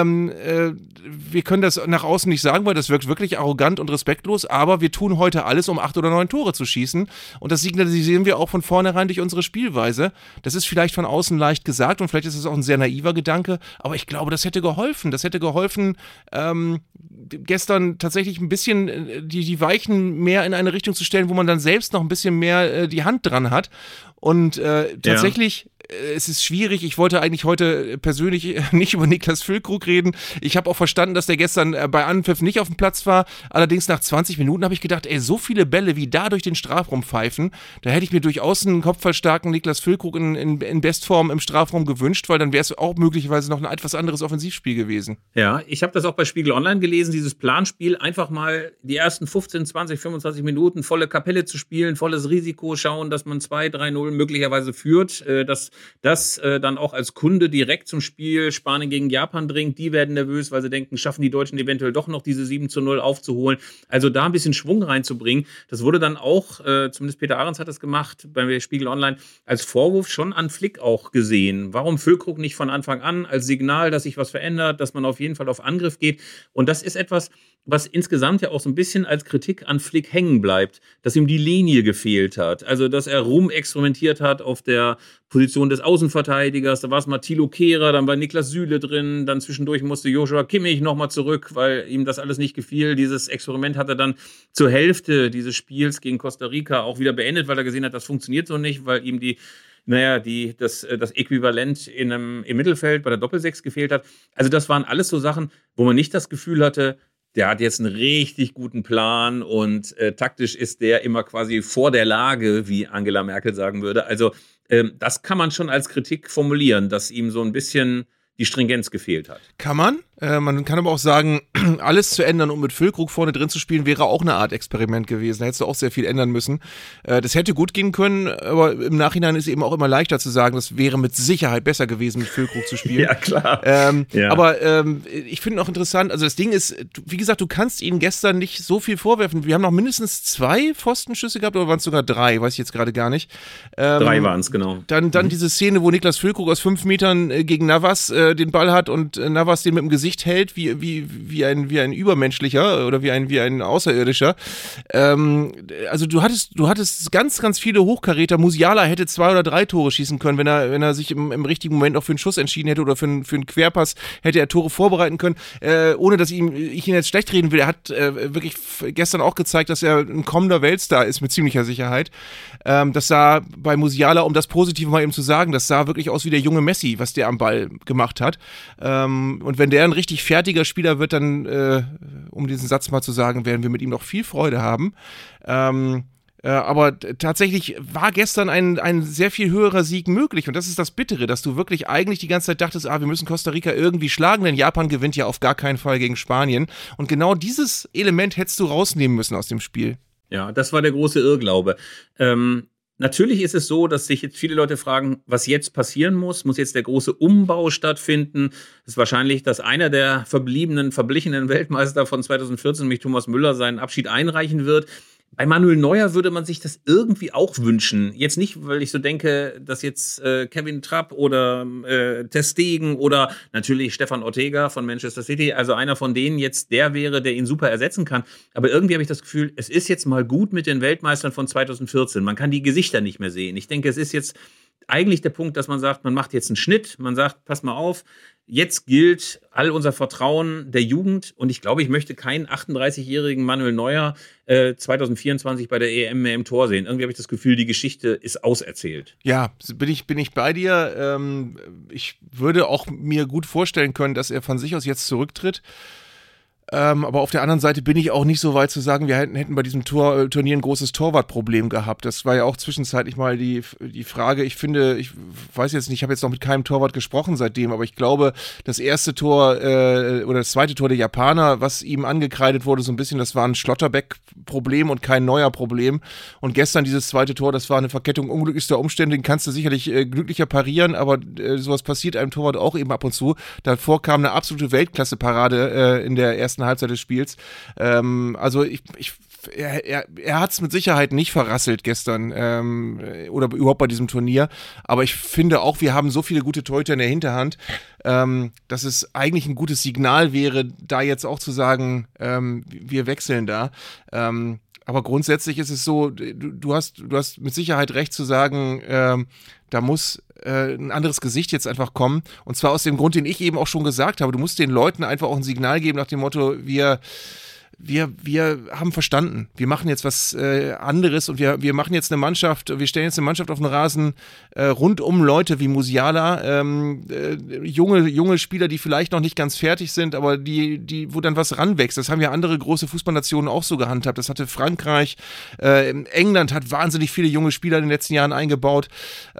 ähm, äh, wir können das nach außen nicht sagen, weil das wirkt wirklich arrogant und respektlos, aber wir tun heute alles, um acht oder neun Tore zu schießen. Und das signalisieren wir auch von vornherein durch unsere Spielweise. Das ist vielleicht von außen leicht gesagt und vielleicht ist es auch ein sehr naiver Gedanke, aber ich glaube, das hätte geholfen. Das hätte geholfen, ähm, gestern tatsächlich ein bisschen äh, die, die Weichen mehr in eine Richtung zu stellen, wo man dann selbst noch ein bisschen mehr äh, die Hand dran hat. Und äh, tatsächlich äh, es ist schwierig. Ich wollte eigentlich heute persönlich [laughs] nicht über Niklas Füllkrug reden. Ich habe auch verstanden, dass der gestern äh, bei Anpfiff nicht auf dem Platz war. Allerdings nach 20 Minuten habe ich gedacht, ey, so viele Bälle wie da durch den Strafraum pfeifen, da hätte ich mir durchaus einen kopfballstarken Niklas Füllkrug in, in, in Bestform im Strafraum gewünscht, weil dann wäre es auch möglicherweise noch ein etwas anderes Offensivspiel gewesen. Ja, ich habe das auch bei Spiegel Online gelesen, dieses Planspiel, einfach mal die ersten 15, 20, 25 Minuten volle Kapelle zu spielen, volles Risiko schauen, dass man 2, 3-0 möglicherweise führt. Äh, das das äh, dann auch als Kunde direkt zum Spiel Spanien gegen Japan bringt. Die werden nervös, weil sie denken, schaffen die Deutschen eventuell doch noch diese 7 zu 0 aufzuholen. Also da ein bisschen Schwung reinzubringen. Das wurde dann auch, äh, zumindest Peter Ahrens hat das gemacht beim Spiegel Online, als Vorwurf schon an Flick auch gesehen. Warum Füllkrug nicht von Anfang an als Signal, dass sich was verändert, dass man auf jeden Fall auf Angriff geht? Und das ist etwas, was insgesamt ja auch so ein bisschen als Kritik an Flick hängen bleibt, dass ihm die Linie gefehlt hat. Also, dass er rumexperimentiert hat auf der Position des Außenverteidigers. Da war es mal Thilo Kehrer, dann war Niklas Süle drin, dann zwischendurch musste Joshua Kimmich nochmal zurück, weil ihm das alles nicht gefiel. Dieses Experiment hat er dann zur Hälfte dieses Spiels gegen Costa Rica auch wieder beendet, weil er gesehen hat, das funktioniert so nicht, weil ihm die naja, die, das, das Äquivalent in einem, im Mittelfeld bei der Doppelsechs gefehlt hat. Also das waren alles so Sachen, wo man nicht das Gefühl hatte, der hat jetzt einen richtig guten Plan und äh, taktisch ist der immer quasi vor der Lage, wie Angela Merkel sagen würde. Also ähm, das kann man schon als Kritik formulieren, dass ihm so ein bisschen die Stringenz gefehlt hat. Kann man? Äh, man kann aber auch sagen, [clears throat] alles zu ändern, um mit Füllkrug vorne drin zu spielen, wäre auch eine Art Experiment gewesen. Da hättest du auch sehr viel ändern müssen. Äh, das hätte gut gehen können, aber im Nachhinein ist eben auch immer leichter zu sagen, das wäre mit Sicherheit besser gewesen, mit Füllkrug zu spielen. [laughs] ja, klar. Ähm, ja. Aber ähm, ich finde noch interessant, also das Ding ist, wie gesagt, du kannst ihnen gestern nicht so viel vorwerfen. Wir haben noch mindestens zwei Pfostenschüsse gehabt, oder waren es sogar drei, weiß ich jetzt gerade gar nicht. Ähm, drei waren es, genau. Dann, dann mhm. diese Szene, wo Niklas Füllkrug aus fünf Metern äh, gegen Navas den Ball hat und Navas den mit dem Gesicht Gesicht hält, wie, wie, wie, ein, wie ein Übermenschlicher oder wie ein, wie ein Außerirdischer. Ähm, also du hattest, du hattest ganz, ganz viele Hochkaräter. Musiala hätte zwei oder drei Tore schießen können, wenn er, wenn er sich im, im richtigen Moment auch für einen Schuss entschieden hätte oder für einen, für einen Querpass hätte er Tore vorbereiten können. Äh, ohne dass ich, ihm, ich ihn jetzt schlecht reden will. Er hat äh, wirklich gestern auch gezeigt, dass er ein kommender Weltstar ist mit ziemlicher Sicherheit. Ähm, das sah bei Musiala, um das Positive mal eben zu sagen, das sah wirklich aus wie der junge Messi, was der am Ball gemacht hat. Ähm, und wenn der ein richtig fertiger Spieler wird, dann, äh, um diesen Satz mal zu sagen, werden wir mit ihm noch viel Freude haben. Ähm, äh, aber tatsächlich war gestern ein, ein sehr viel höherer Sieg möglich. Und das ist das Bittere, dass du wirklich eigentlich die ganze Zeit dachtest, ah, wir müssen Costa Rica irgendwie schlagen, denn Japan gewinnt ja auf gar keinen Fall gegen Spanien. Und genau dieses Element hättest du rausnehmen müssen aus dem Spiel. Ja, das war der große Irrglaube. Ähm, Natürlich ist es so, dass sich jetzt viele Leute fragen, was jetzt passieren muss. Muss jetzt der große Umbau stattfinden? Es ist wahrscheinlich, dass einer der verbliebenen, verblichenen Weltmeister von 2014, nämlich Thomas Müller, seinen Abschied einreichen wird. Bei Manuel Neuer würde man sich das irgendwie auch wünschen. Jetzt nicht, weil ich so denke, dass jetzt äh, Kevin Trapp oder äh, Testegen oder natürlich Stefan Ortega von Manchester City, also einer von denen jetzt der wäre, der ihn super ersetzen kann. Aber irgendwie habe ich das Gefühl, es ist jetzt mal gut mit den Weltmeistern von 2014. Man kann die Gesichter nicht mehr sehen. Ich denke, es ist jetzt eigentlich der Punkt, dass man sagt, man macht jetzt einen Schnitt, man sagt, pass mal auf, Jetzt gilt all unser Vertrauen der Jugend und ich glaube, ich möchte keinen 38-jährigen Manuel Neuer äh, 2024 bei der EM mehr im Tor sehen. Irgendwie habe ich das Gefühl, die Geschichte ist auserzählt. Ja, bin ich, bin ich bei dir. Ähm, ich würde auch mir gut vorstellen können, dass er von sich aus jetzt zurücktritt. Ähm, aber auf der anderen Seite bin ich auch nicht so weit zu sagen, wir hätten, hätten bei diesem Tor, äh, Turnier ein großes Torwartproblem gehabt. Das war ja auch zwischenzeitlich mal die, die Frage. Ich finde, ich weiß jetzt nicht, ich habe jetzt noch mit keinem Torwart gesprochen seitdem, aber ich glaube, das erste Tor äh, oder das zweite Tor der Japaner, was ihm angekreidet wurde, so ein bisschen, das war ein Schlotterbeck-Problem und kein neuer Problem. Und gestern dieses zweite Tor, das war eine Verkettung unglücklichster Umstände, den kannst du sicherlich äh, glücklicher parieren, aber äh, sowas passiert einem Torwart auch eben ab und zu. Davor kam eine absolute Weltklasse-Parade äh, in der ersten ersten Halbzeit des Spiels. Ähm, also ich, ich er, er, er hat es mit Sicherheit nicht verrasselt gestern ähm, oder überhaupt bei diesem Turnier. Aber ich finde auch, wir haben so viele gute Torhüter in der Hinterhand, ähm, dass es eigentlich ein gutes Signal wäre, da jetzt auch zu sagen, ähm, wir wechseln da. Ähm, aber grundsätzlich ist es so, du, du, hast, du hast mit Sicherheit recht zu sagen, ähm, da muss äh, ein anderes Gesicht jetzt einfach kommen. Und zwar aus dem Grund, den ich eben auch schon gesagt habe. Du musst den Leuten einfach auch ein Signal geben nach dem Motto, wir wir, wir haben verstanden, wir machen jetzt was äh, anderes und wir, wir machen jetzt eine Mannschaft, wir stellen jetzt eine Mannschaft auf den Rasen äh, rund um Leute wie Musiala, ähm, äh, junge, junge Spieler, die vielleicht noch nicht ganz fertig sind, aber die, die, wo dann was ranwächst. Das haben ja andere große Fußballnationen auch so gehandhabt. Das hatte Frankreich, äh, England hat wahnsinnig viele junge Spieler in den letzten Jahren eingebaut.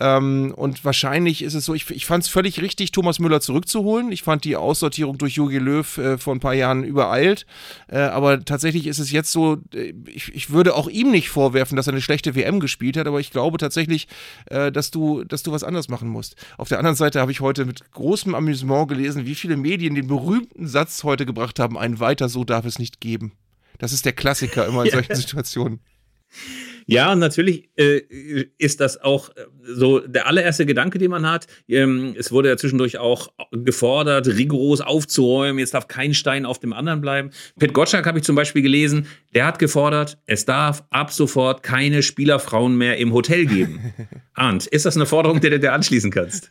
Ähm, und wahrscheinlich ist es so, ich, ich fand es völlig richtig, Thomas Müller zurückzuholen. Ich fand die Aussortierung durch Jogi Löw äh, vor ein paar Jahren übereilt. Äh, aber aber tatsächlich ist es jetzt so, äh, ich, ich würde auch ihm nicht vorwerfen, dass er eine schlechte WM gespielt hat, aber ich glaube tatsächlich, äh, dass, du, dass du was anders machen musst. Auf der anderen Seite habe ich heute mit großem Amüsement gelesen, wie viele Medien den berühmten Satz heute gebracht haben, ein weiter so darf es nicht geben. Das ist der Klassiker immer in solchen [laughs] Situationen. Ja, natürlich äh, ist das auch äh, so der allererste Gedanke, den man hat. Ähm, es wurde ja zwischendurch auch gefordert, rigoros aufzuräumen. Jetzt darf kein Stein auf dem anderen bleiben. Pet Gottschalk habe ich zum Beispiel gelesen. Der hat gefordert, es darf ab sofort keine Spielerfrauen mehr im Hotel geben. [laughs] Arndt, ist das eine Forderung, der du dir anschließen kannst?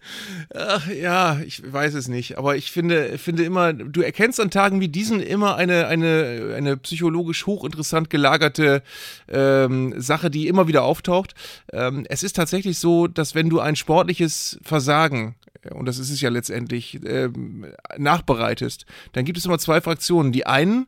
Ach, ja, ich weiß es nicht. Aber ich finde, finde immer, du erkennst an Tagen wie diesen immer eine, eine, eine psychologisch hochinteressant gelagerte ähm, Sache Sache, die immer wieder auftaucht. Ähm, es ist tatsächlich so, dass wenn du ein sportliches Versagen äh, und das ist es ja letztendlich, ähm, nachbereitest, dann gibt es immer zwei Fraktionen. Die einen,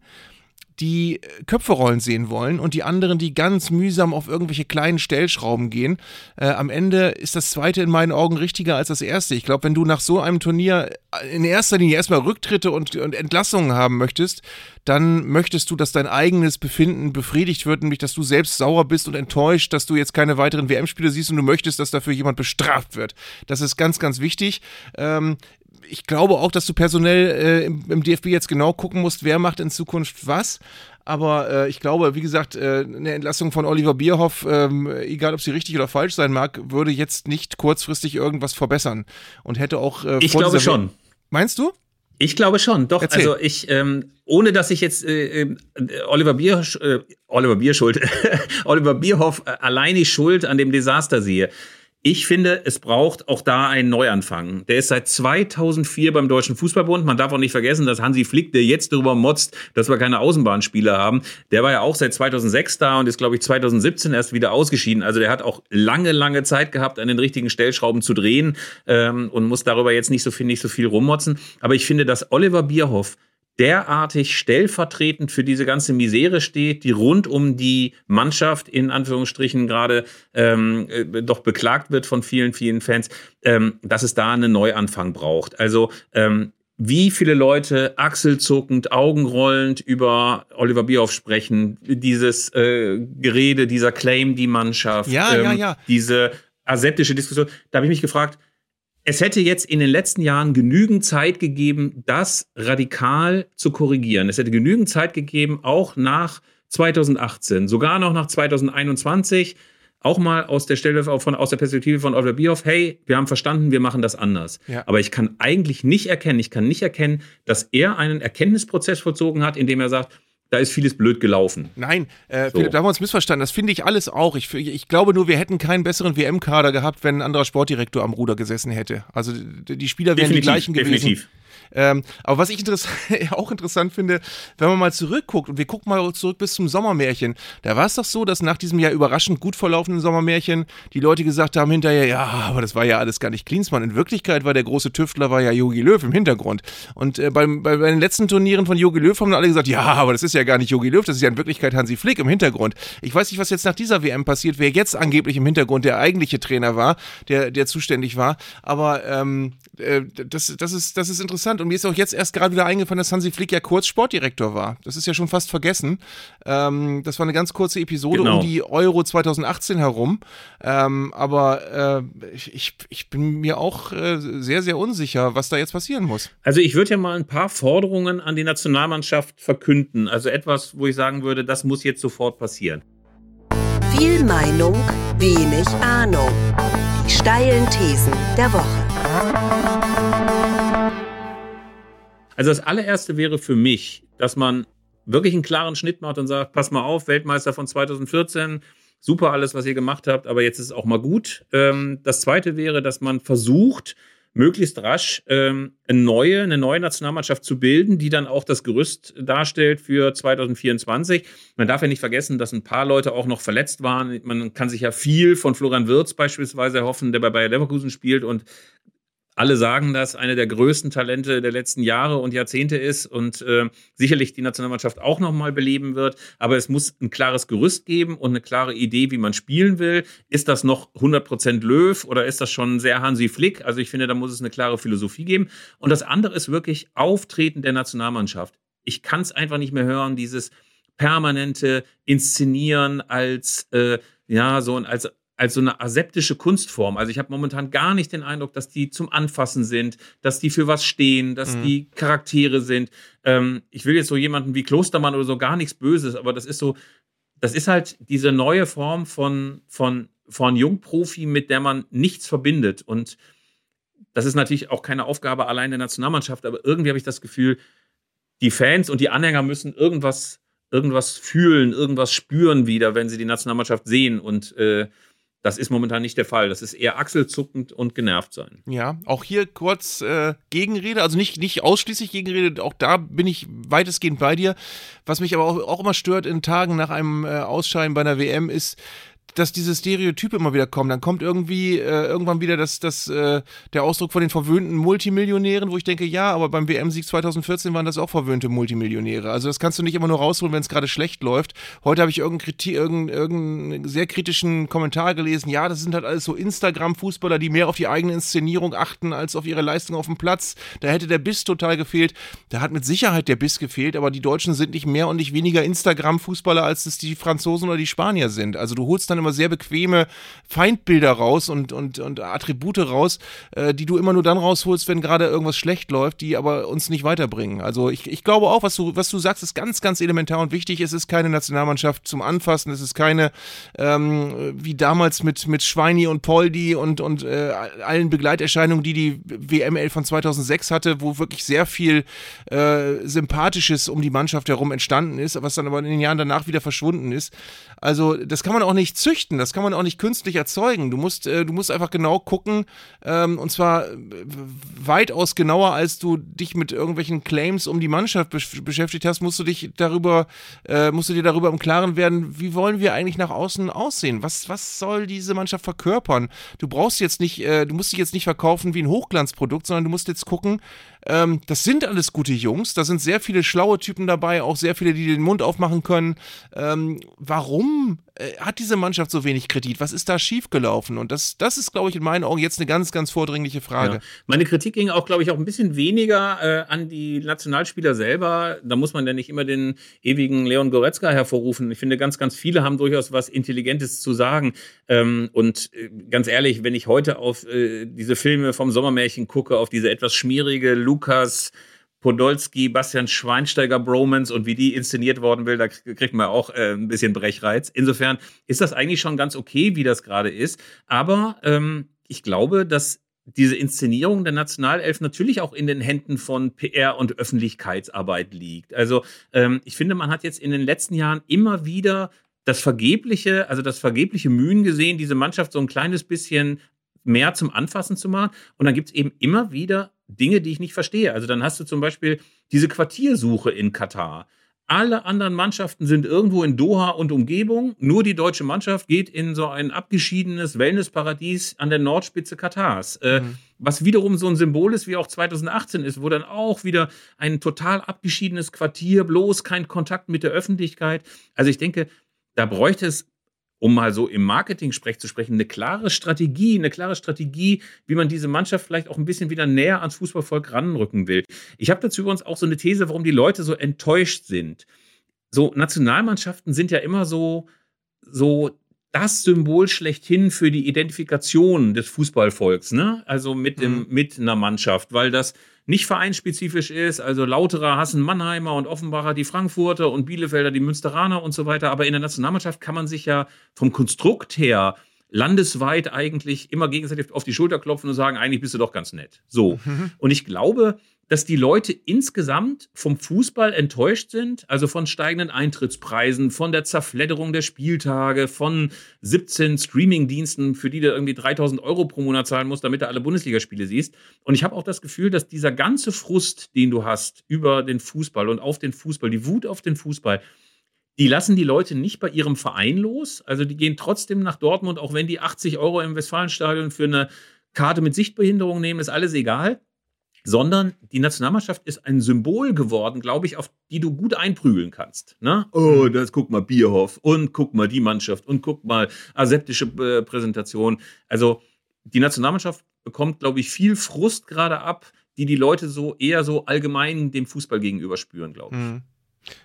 die Köpfe rollen sehen wollen und die anderen, die ganz mühsam auf irgendwelche kleinen Stellschrauben gehen. Äh, am Ende ist das zweite in meinen Augen richtiger als das erste. Ich glaube, wenn du nach so einem Turnier in erster Linie erstmal Rücktritte und, und Entlassungen haben möchtest, dann möchtest du, dass dein eigenes Befinden befriedigt wird, nämlich dass du selbst sauer bist und enttäuscht, dass du jetzt keine weiteren WM-Spiele siehst und du möchtest, dass dafür jemand bestraft wird. Das ist ganz, ganz wichtig. Ähm, ich glaube auch, dass du personell äh, im, im, DFB jetzt genau gucken musst, wer macht in Zukunft was. Aber äh, ich glaube, wie gesagt, äh, eine Entlassung von Oliver Bierhoff, ähm, egal ob sie richtig oder falsch sein mag, würde jetzt nicht kurzfristig irgendwas verbessern und hätte auch. Äh, ich glaube schon. Meinst du? Ich glaube schon, doch. Erzähl. Also ich, ähm, ohne dass ich jetzt äh, äh Oliver Bier, äh, Oliver Bierschuld, [laughs] Oliver Bierhoff äh, alleine Schuld an dem Desaster sehe. Ich finde, es braucht auch da einen Neuanfang. Der ist seit 2004 beim Deutschen Fußballbund. Man darf auch nicht vergessen, dass Hansi Flick, der jetzt darüber motzt, dass wir keine Außenbahnspieler haben, der war ja auch seit 2006 da und ist, glaube ich, 2017 erst wieder ausgeschieden. Also der hat auch lange, lange Zeit gehabt, an den richtigen Stellschrauben zu drehen ähm, und muss darüber jetzt nicht so, finde ich, so viel rummotzen. Aber ich finde, dass Oliver Bierhoff derartig stellvertretend für diese ganze Misere steht, die rund um die Mannschaft in Anführungsstrichen gerade ähm, äh, doch beklagt wird von vielen, vielen Fans, ähm, dass es da einen Neuanfang braucht. Also ähm, wie viele Leute achselzuckend, augenrollend über Oliver Bierhoff sprechen, dieses äh, Gerede, dieser Claim, die Mannschaft, Ja, ja, ja. diese aseptische Diskussion. Da habe ich mich gefragt, es hätte jetzt in den letzten Jahren genügend Zeit gegeben, das radikal zu korrigieren. Es hätte genügend Zeit gegeben, auch nach 2018, sogar noch nach 2021, auch mal aus der Stelle von aus der Perspektive von Oliver Bierhoff, hey, wir haben verstanden, wir machen das anders. Ja. Aber ich kann eigentlich nicht erkennen, ich kann nicht erkennen, dass er einen Erkenntnisprozess vollzogen hat, indem er sagt, da ist vieles blöd gelaufen. Nein, äh, So. Philipp, da haben wir uns missverstanden. Das finde ich alles auch. Ich, ich glaube nur, wir hätten keinen besseren WM-Kader gehabt, wenn ein anderer Sportdirektor am Ruder gesessen hätte. Also die Spieler wären die gleichen gewesen. definitiv. Ähm, aber was ich interess [laughs] auch interessant finde, wenn man mal zurückguckt, und wir gucken mal zurück bis zum Sommermärchen, da war es doch so, dass nach diesem ja überraschend gut verlaufenden Sommermärchen die Leute gesagt haben hinterher, ja, aber das war ja alles gar nicht Klinsmann. In Wirklichkeit war der große Tüftler war ja Jogi Löw im Hintergrund. Und äh, bei, bei den letzten Turnieren von Jogi Löw haben dann alle gesagt, ja, aber das ist ja gar nicht Jogi Löw, das ist ja in Wirklichkeit Hansi Flick im Hintergrund. Ich weiß nicht, was jetzt nach dieser WM passiert, wer jetzt angeblich im Hintergrund der eigentliche Trainer war, der, der zuständig war. Aber ähm, äh, das, das, ist, das ist interessant. Und mir ist auch jetzt erst gerade wieder eingefallen, dass Hansi Flick ja kurz Sportdirektor war. Das ist ja schon fast vergessen. Ähm, das war eine ganz kurze Episode Genau. um die Euro 2018 herum. Ähm, aber äh, ich, ich, ich bin mir auch äh, sehr, sehr unsicher, was da jetzt passieren muss. Also ich würde ja mal ein paar Forderungen an die Nationalmannschaft verkünden. Also etwas, wo ich sagen würde, das muss jetzt sofort passieren. Viel Meinung, wenig Ahnung. Die steilen Thesen der Woche. Also das allererste wäre für mich, dass man wirklich einen klaren Schnitt macht und sagt, pass mal auf, Weltmeister von 2014, super alles, was ihr gemacht habt, aber jetzt ist es auch mal gut. Ähm, das zweite wäre, dass man versucht, möglichst rasch ähm, eine neue, eine neue Nationalmannschaft zu bilden, die dann auch das Gerüst darstellt für 2024. Man darf ja nicht vergessen, dass ein paar Leute auch noch verletzt waren. Man kann sich ja viel von Florian Wirtz beispielsweise erhoffen, der bei Bayer Leverkusen spielt und alle sagen, dass eine der größten Talente der letzten Jahre und Jahrzehnte ist und äh, sicherlich die Nationalmannschaft auch nochmal beleben wird. Aber es muss ein klares Gerüst geben und eine klare Idee, wie man spielen will. Ist das noch 100% Löw oder ist das schon sehr Hansi Flick? Also ich finde, da muss es eine klare Philosophie geben. Und das andere ist wirklich Auftreten der Nationalmannschaft. Ich kann es einfach nicht mehr hören, dieses permanente Inszenieren als, äh, ja, so ein, als als so eine aseptische Kunstform. Also ich habe momentan gar nicht den Eindruck, dass die zum Anfassen sind, dass die für was stehen, dass die Charaktere sind. Ähm, ich will jetzt so jemanden wie Klostermann oder so gar nichts Böses, aber das ist so, das ist halt diese neue Form von, von, von Jungprofi, mit der man nichts verbindet. Und das ist natürlich auch keine Aufgabe allein der Nationalmannschaft, aber irgendwie habe ich das Gefühl, die Fans und die Anhänger müssen irgendwas, irgendwas fühlen, irgendwas spüren wieder, wenn sie die Nationalmannschaft sehen. Und äh, das ist momentan nicht der Fall. Das ist eher achselzuckend und genervt sein. Ja, auch hier kurz äh, Gegenrede, also nicht, nicht ausschließlich Gegenrede, auch da bin ich weitestgehend bei dir. Was mich aber auch, auch immer stört in Tagen nach einem äh, Ausscheiden bei einer WM ist, dass diese Stereotype immer wieder kommen. Dann kommt irgendwie äh, irgendwann wieder das, das, äh, der Ausdruck von den verwöhnten Multimillionären, wo ich denke, ja, aber beim WM-Sieg 2014 waren das auch verwöhnte Multimillionäre. Also das kannst du nicht immer nur rausholen, wenn es gerade schlecht läuft. Heute habe ich irgendeinen, Kriti irgendeinen sehr kritischen Kommentar gelesen. Ja, das sind halt alles so Instagram-Fußballer, die mehr auf die eigene Inszenierung achten als auf ihre Leistung auf dem Platz. Da hätte der Biss total gefehlt. Da hat mit Sicherheit der Biss gefehlt, aber die Deutschen sind nicht mehr und nicht weniger Instagram-Fußballer, als es die Franzosen oder die Spanier sind. Also du holst dann immer sehr bequeme Feindbilder raus und, und, und Attribute raus, äh, die du immer nur dann rausholst, wenn gerade irgendwas schlecht läuft, die aber uns nicht weiterbringen. Also ich, ich glaube auch, was du, was du sagst, ist ganz, ganz elementar und wichtig. Es ist keine Nationalmannschaft zum Anfassen, es ist keine, ähm, wie damals mit, mit Schweini und Poldi und, und äh, allen Begleiterscheinungen, die die WML von 2006 hatte, wo wirklich sehr viel äh, Sympathisches um die Mannschaft herum entstanden ist, was dann aber in den Jahren danach wieder verschwunden ist. Also das kann man auch nicht züchten, das kann man auch nicht künstlich erzeugen. Du musst, äh, du musst einfach genau gucken, ähm, und zwar äh, weitaus genauer, als du dich mit irgendwelchen Claims um die Mannschaft besch beschäftigt hast, musst du dich darüber, äh, musst du dir darüber im Klaren werden, wie wollen wir eigentlich nach außen aussehen? Was, was soll diese Mannschaft verkörpern? Du brauchst jetzt nicht, äh, du musst dich jetzt nicht verkaufen wie ein Hochglanzprodukt, sondern du musst jetzt gucken, ähm, das sind alles gute Jungs, da sind sehr viele schlaue Typen dabei, auch sehr viele, die den Mund aufmachen können. Ähm, warum äh, hat diese Mannschaft so wenig Kredit? Was ist da schiefgelaufen? Und das, das ist, glaube ich, in meinen Augen jetzt eine ganz, ganz vordringliche Frage. Ja. Meine Kritik ging auch, glaube ich, auch ein bisschen weniger äh, an die Nationalspieler selber. Da muss man ja nicht immer den ewigen Leon Goretzka hervorrufen. Ich finde, ganz, ganz viele haben durchaus was Intelligentes zu sagen. Ähm, und äh, ganz ehrlich, wenn ich heute auf äh, diese Filme vom Sommermärchen gucke, auf diese etwas schmierige Lukas Podolski, Bastian Schweinsteiger Bromance und wie die inszeniert worden will, da kriegt man auch äh, ein bisschen Brechreiz. Insofern ist das eigentlich schon ganz okay, wie das gerade ist. Aber ähm, ich glaube, dass diese Inszenierung der Nationalelf natürlich auch in den Händen von PR und Öffentlichkeitsarbeit liegt. Also ähm, ich finde, man hat jetzt in den letzten Jahren immer wieder das vergebliche, also das vergebliche Mühen gesehen, diese Mannschaft so ein kleines bisschen mehr zum Anfassen zu machen. Und dann gibt es eben immer wieder Dinge, die ich nicht verstehe. Also dann hast du zum Beispiel diese Quartiersuche in Katar. Alle anderen Mannschaften sind irgendwo in Doha und Umgebung. Nur die deutsche Mannschaft geht in so ein abgeschiedenes Wellnessparadies an der Nordspitze Katars. Äh, mhm. was wiederum so ein Symbol ist, wie auch 2018 ist, wo dann auch wieder ein total abgeschiedenes Quartier, bloß kein Kontakt mit der Öffentlichkeit. Also ich denke, da bräuchte es um mal so im Marketing-Sprech zu sprechen, eine klare Strategie, eine klare Strategie, wie man diese Mannschaft vielleicht auch ein bisschen wieder näher ans Fußballvolk ranrücken will. Ich habe dazu übrigens auch so eine These, warum die Leute so enttäuscht sind. So Nationalmannschaften sind ja immer so, so das Symbol schlechthin für die Identifikation des Fußballvolks, ne? Also mit dem, mhm. mit einer Mannschaft, weil das nicht vereinsspezifisch ist. Also Lauterer hassen Mannheimer und Offenbacher die Frankfurter und Bielefelder die Münsteraner und so weiter. Aber in der Nationalmannschaft kann man sich ja vom Konstrukt her landesweit eigentlich immer gegenseitig auf die Schulter klopfen und sagen, eigentlich bist du doch ganz nett. So. Mhm. Und ich glaube, dass die Leute insgesamt vom Fußball enttäuscht sind, also von steigenden Eintrittspreisen, von der Zerfledderung der Spieltage, von 17 Streamingdiensten, für die du irgendwie 3000 Euro pro Monat zahlen musst, damit du alle Bundesligaspiele siehst. Und ich habe auch das Gefühl, dass dieser ganze Frust, den du hast über den Fußball und auf den Fußball, die Wut auf den Fußball, die lassen die Leute nicht bei ihrem Verein los. Also die gehen trotzdem nach Dortmund, auch wenn die 80 Euro im Westfalenstadion für eine Karte mit Sichtbehinderung nehmen, ist alles egal sondern die Nationalmannschaft ist ein Symbol geworden, glaube ich, auf die du gut einprügeln kannst. Ne? Oh, das guck mal Bierhoff und guck mal die Mannschaft und guck mal aseptische äh, Präsentation. Also die Nationalmannschaft bekommt, glaube ich, viel Frust gerade ab, die die Leute so eher so allgemein dem Fußball gegenüber spüren, glaube ich. Mhm.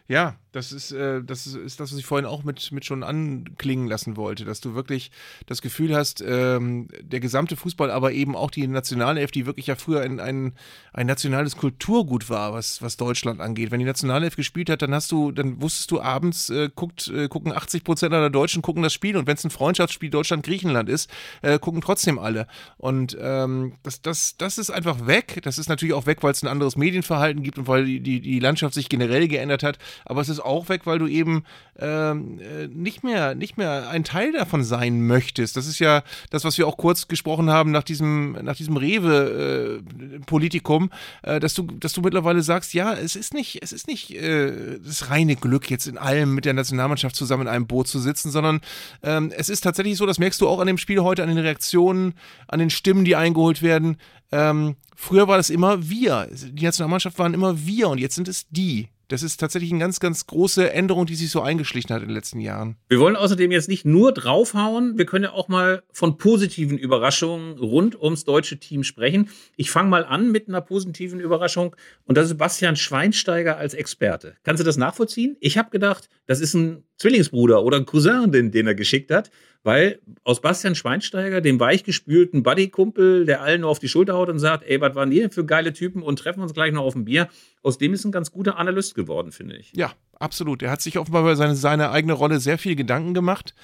Ja, das ist, äh, das ist, das, was ich vorhin auch mit, mit schon anklingen lassen wollte, dass du wirklich das Gefühl hast, ähm, der gesamte Fußball, aber eben auch die Nationalelf, die wirklich ja früher ein, ein, ein nationales Kulturgut war, was, was Deutschland angeht. Wenn die Nationalelf gespielt hat, dann hast du, dann wusstest du abends, äh, guckt, äh, gucken 80 Prozent aller Deutschen gucken das Spiel und wenn es ein Freundschaftsspiel Deutschland-Griechenland ist, äh, gucken trotzdem alle. Und ähm, das, das, das ist einfach weg. Das ist natürlich auch weg, weil es ein anderes Medienverhalten gibt und weil die, die, die Landschaft sich generell geändert hat. Aber es ist auch weg, weil du eben ähm, äh, nicht, mehr, nicht mehr ein Teil davon sein möchtest. Das ist ja das, was wir auch kurz gesprochen haben nach diesem, nach diesem Rewe-Politikum, äh, äh, dass, du, dass du mittlerweile sagst, ja, es ist nicht, es ist nicht äh, das reine Glück, jetzt in allem mit der Nationalmannschaft zusammen in einem Boot zu sitzen, sondern ähm, es ist tatsächlich so, das merkst du auch an dem Spiel heute, an den Reaktionen, an den Stimmen, die eingeholt werden. Ähm, früher war das immer wir. Die Nationalmannschaft waren immer wir und jetzt sind es die. Das ist tatsächlich eine ganz, ganz große Änderung, die sich so eingeschlichen hat in den letzten Jahren. Wir wollen außerdem jetzt nicht nur draufhauen, wir können ja auch mal von positiven Überraschungen rund ums deutsche Team sprechen. Ich fange mal an mit einer positiven Überraschung und das ist Bastian Schweinsteiger als Experte. Kannst du das nachvollziehen? Ich habe gedacht, das ist ein Zwillingsbruder oder ein Cousin, den, den er geschickt hat weil aus Bastian Schweinsteiger, dem weichgespülten Buddy-Kumpel, der allen nur auf die Schulter haut und sagt, ey, was waren die denn für geile Typen und treffen uns gleich noch auf ein Bier, aus dem ist ein ganz guter Analyst geworden, finde ich. Ja, absolut. Er hat sich offenbar über seine, seine eigene Rolle sehr viel Gedanken gemacht.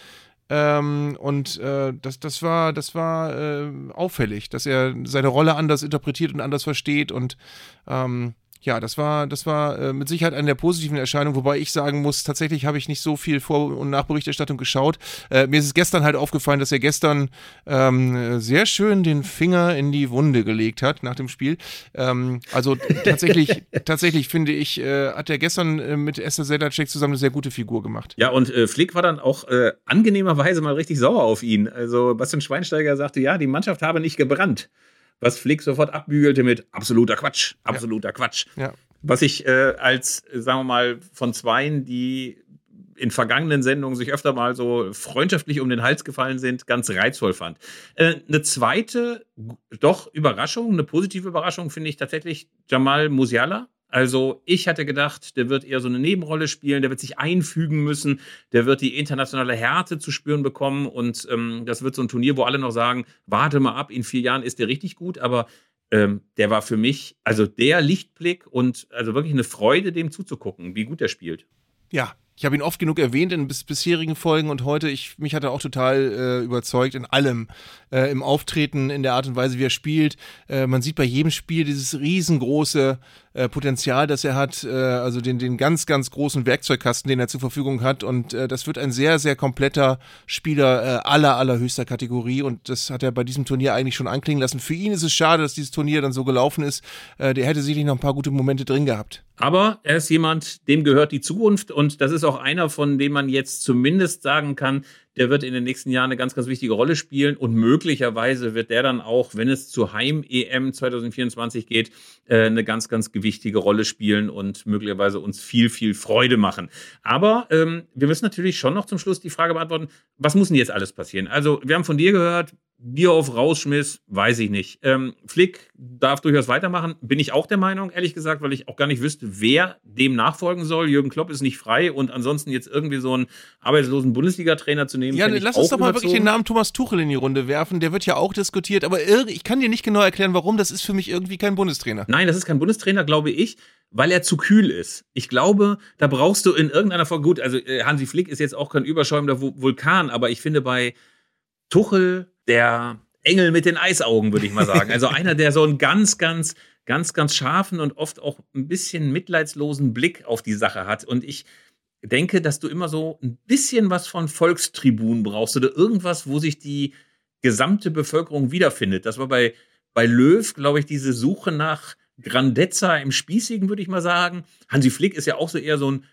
Ähm, und äh, das, das war, das war äh, auffällig, dass er seine Rolle anders interpretiert und anders versteht und ähm, ja, das war, das war äh, mit Sicherheit eine der positiven Erscheinungen, wobei ich sagen muss, tatsächlich habe ich nicht so viel Vor- und Nachberichterstattung geschaut. Äh, mir ist es gestern halt aufgefallen, dass er gestern ähm, sehr schön den Finger in die Wunde gelegt hat nach dem Spiel. Ähm, also [laughs] tatsächlich, tatsächlich finde ich, äh, hat er gestern äh, mit Esther Sedlacek zusammen eine sehr gute Figur gemacht. Ja, und äh, Flick war dann auch äh, angenehmerweise mal richtig sauer auf ihn. Also Bastian Schweinsteiger sagte, ja, die Mannschaft habe nicht gebrannt was Flick sofort abbügelte mit absoluter Quatsch, absoluter ja. Quatsch. Ja. Was ich äh, als, sagen wir mal, von Zweien, die in vergangenen Sendungen sich öfter mal so freundschaftlich um den Hals gefallen sind, ganz reizvoll fand. Äh, eine zweite, doch Überraschung, eine positive Überraschung finde ich tatsächlich Jamal Musiala. Also ich hatte gedacht, der wird eher so eine Nebenrolle spielen, der wird sich einfügen müssen, der wird die internationale Härte zu spüren bekommen und ähm, das wird so ein Turnier, wo alle noch sagen, warte mal ab, in vier Jahren ist der richtig gut, aber ähm, der war für mich also der Lichtblick und also wirklich eine Freude, dem zuzugucken, wie gut er spielt. Ja, ich habe ihn oft genug erwähnt in bis bisherigen Folgen und heute, ich, mich hat er auch total äh, überzeugt in allem. Äh, Im Auftreten, in der Art und Weise, wie er spielt. Äh, man sieht bei jedem Spiel dieses riesengroße äh, Potenzial, das er hat, äh, also den, den ganz, ganz großen Werkzeugkasten, den er zur Verfügung hat. Und äh, das wird ein sehr, sehr kompletter Spieler äh, aller, allerhöchster Kategorie. Und das hat er bei diesem Turnier eigentlich schon anklingen lassen. Für ihn ist es schade, dass dieses Turnier dann so gelaufen ist. Äh, der hätte sicherlich noch ein paar gute Momente drin gehabt. Aber er ist jemand, dem gehört die Zukunft und das ist auch einer, von dem man jetzt zumindest sagen kann, der wird in den nächsten Jahren eine ganz, ganz wichtige Rolle spielen und möglicherweise wird der dann auch, wenn es zur Heim-EM 2024 geht, äh, eine ganz, ganz gewichtige Rolle spielen und möglicherweise uns viel, viel Freude machen. Aber ähm, wir müssen natürlich schon noch zum Schluss die Frage beantworten, was muss denn jetzt alles passieren? Also wir haben von dir gehört, Bier auf Rausschmiss, weiß ich nicht. Ähm, Flick darf durchaus weitermachen, bin ich auch der Meinung, ehrlich gesagt, weil ich auch gar nicht wüsste, wer dem nachfolgen soll. Jürgen Klopp ist nicht frei und ansonsten jetzt irgendwie so einen arbeitslosen Bundesliga-Trainer zu nehmen. Ja, lass uns doch mal wirklich den Namen Thomas Tuchel in die Runde werfen. Der wird ja auch diskutiert, aber ich kann dir nicht genau erklären, warum. Das ist für mich irgendwie kein Bundestrainer. Nein, das ist kein Bundestrainer, glaube ich, weil er zu kühl ist. Ich glaube, da brauchst du in irgendeiner Form, gut, also äh, Hansi Flick ist jetzt auch kein überschäumender Vulkan, aber ich finde bei Tuchel, der Engel mit den Eisaugen, würde ich mal sagen. Also einer, der so einen ganz, ganz, ganz, ganz scharfen und oft auch ein bisschen mitleidslosen Blick auf die Sache hat. Und ich denke, dass du immer so ein bisschen was von Volkstribun brauchst oder irgendwas, wo sich die gesamte Bevölkerung wiederfindet. Das war bei, bei Löw, glaube ich, diese Suche nach Grandezza im Spießigen, würde ich mal sagen. Hansi Flick ist ja auch so eher so ein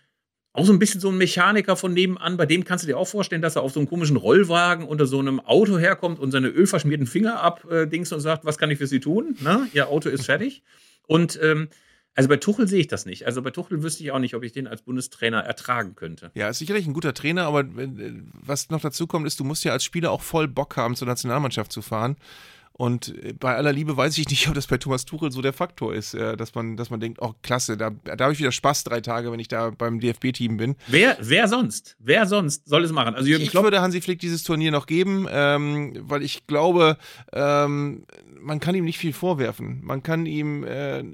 auch so ein bisschen so ein Mechaniker von nebenan, bei dem kannst du dir auch vorstellen, dass er auf so einem komischen Rollwagen unter so einem Auto herkommt und seine ölverschmierten Finger abdings äh, und sagt, was kann ich für Sie tun? Na, Ihr Auto ist fertig. Und ähm, also bei Tuchel sehe ich das nicht. Also bei Tuchel wüsste ich auch nicht, ob ich den als Bundestrainer ertragen könnte. Ja, ist sicherlich ein guter Trainer, aber äh, was noch dazu kommt, ist, du musst ja als Spieler auch voll Bock haben, zur Nationalmannschaft zu fahren. Und äh, bei aller Liebe weiß ich nicht, [laughs] ob das bei Thomas Tuchel so der Faktor ist, äh, dass man, dass man denkt, oh klasse, da, da habe ich wieder Spaß drei Tage, wenn ich da beim DFB-Team bin. Wer, wer sonst? Wer sonst soll es machen? Also Jürgen ich Klopp würde Hansi Flick dieses Turnier noch geben, ähm, weil ich glaube, ähm, man kann ihm nicht viel vorwerfen. Man kann ihm äh, äh,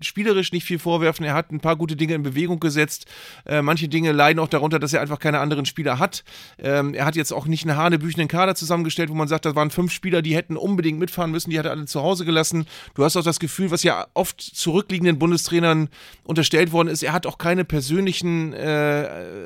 spielerisch nicht viel vorwerfen. Er hat ein paar gute Dinge in Bewegung gesetzt. Äh, manche Dinge leiden auch darunter, dass er einfach keine anderen Spieler hat. Ähm, er hat jetzt auch nicht einen hanebüchenden Kader zusammengestellt, wo man sagt, da waren fünf Spieler, die hätten unbedingt mitfahren müssen, die hat er alle zu Hause gelassen. Du hast auch das Gefühl, was ja oft zurückliegenden Bundestrainern unterstellt worden ist, er hat auch keine persönlichen äh,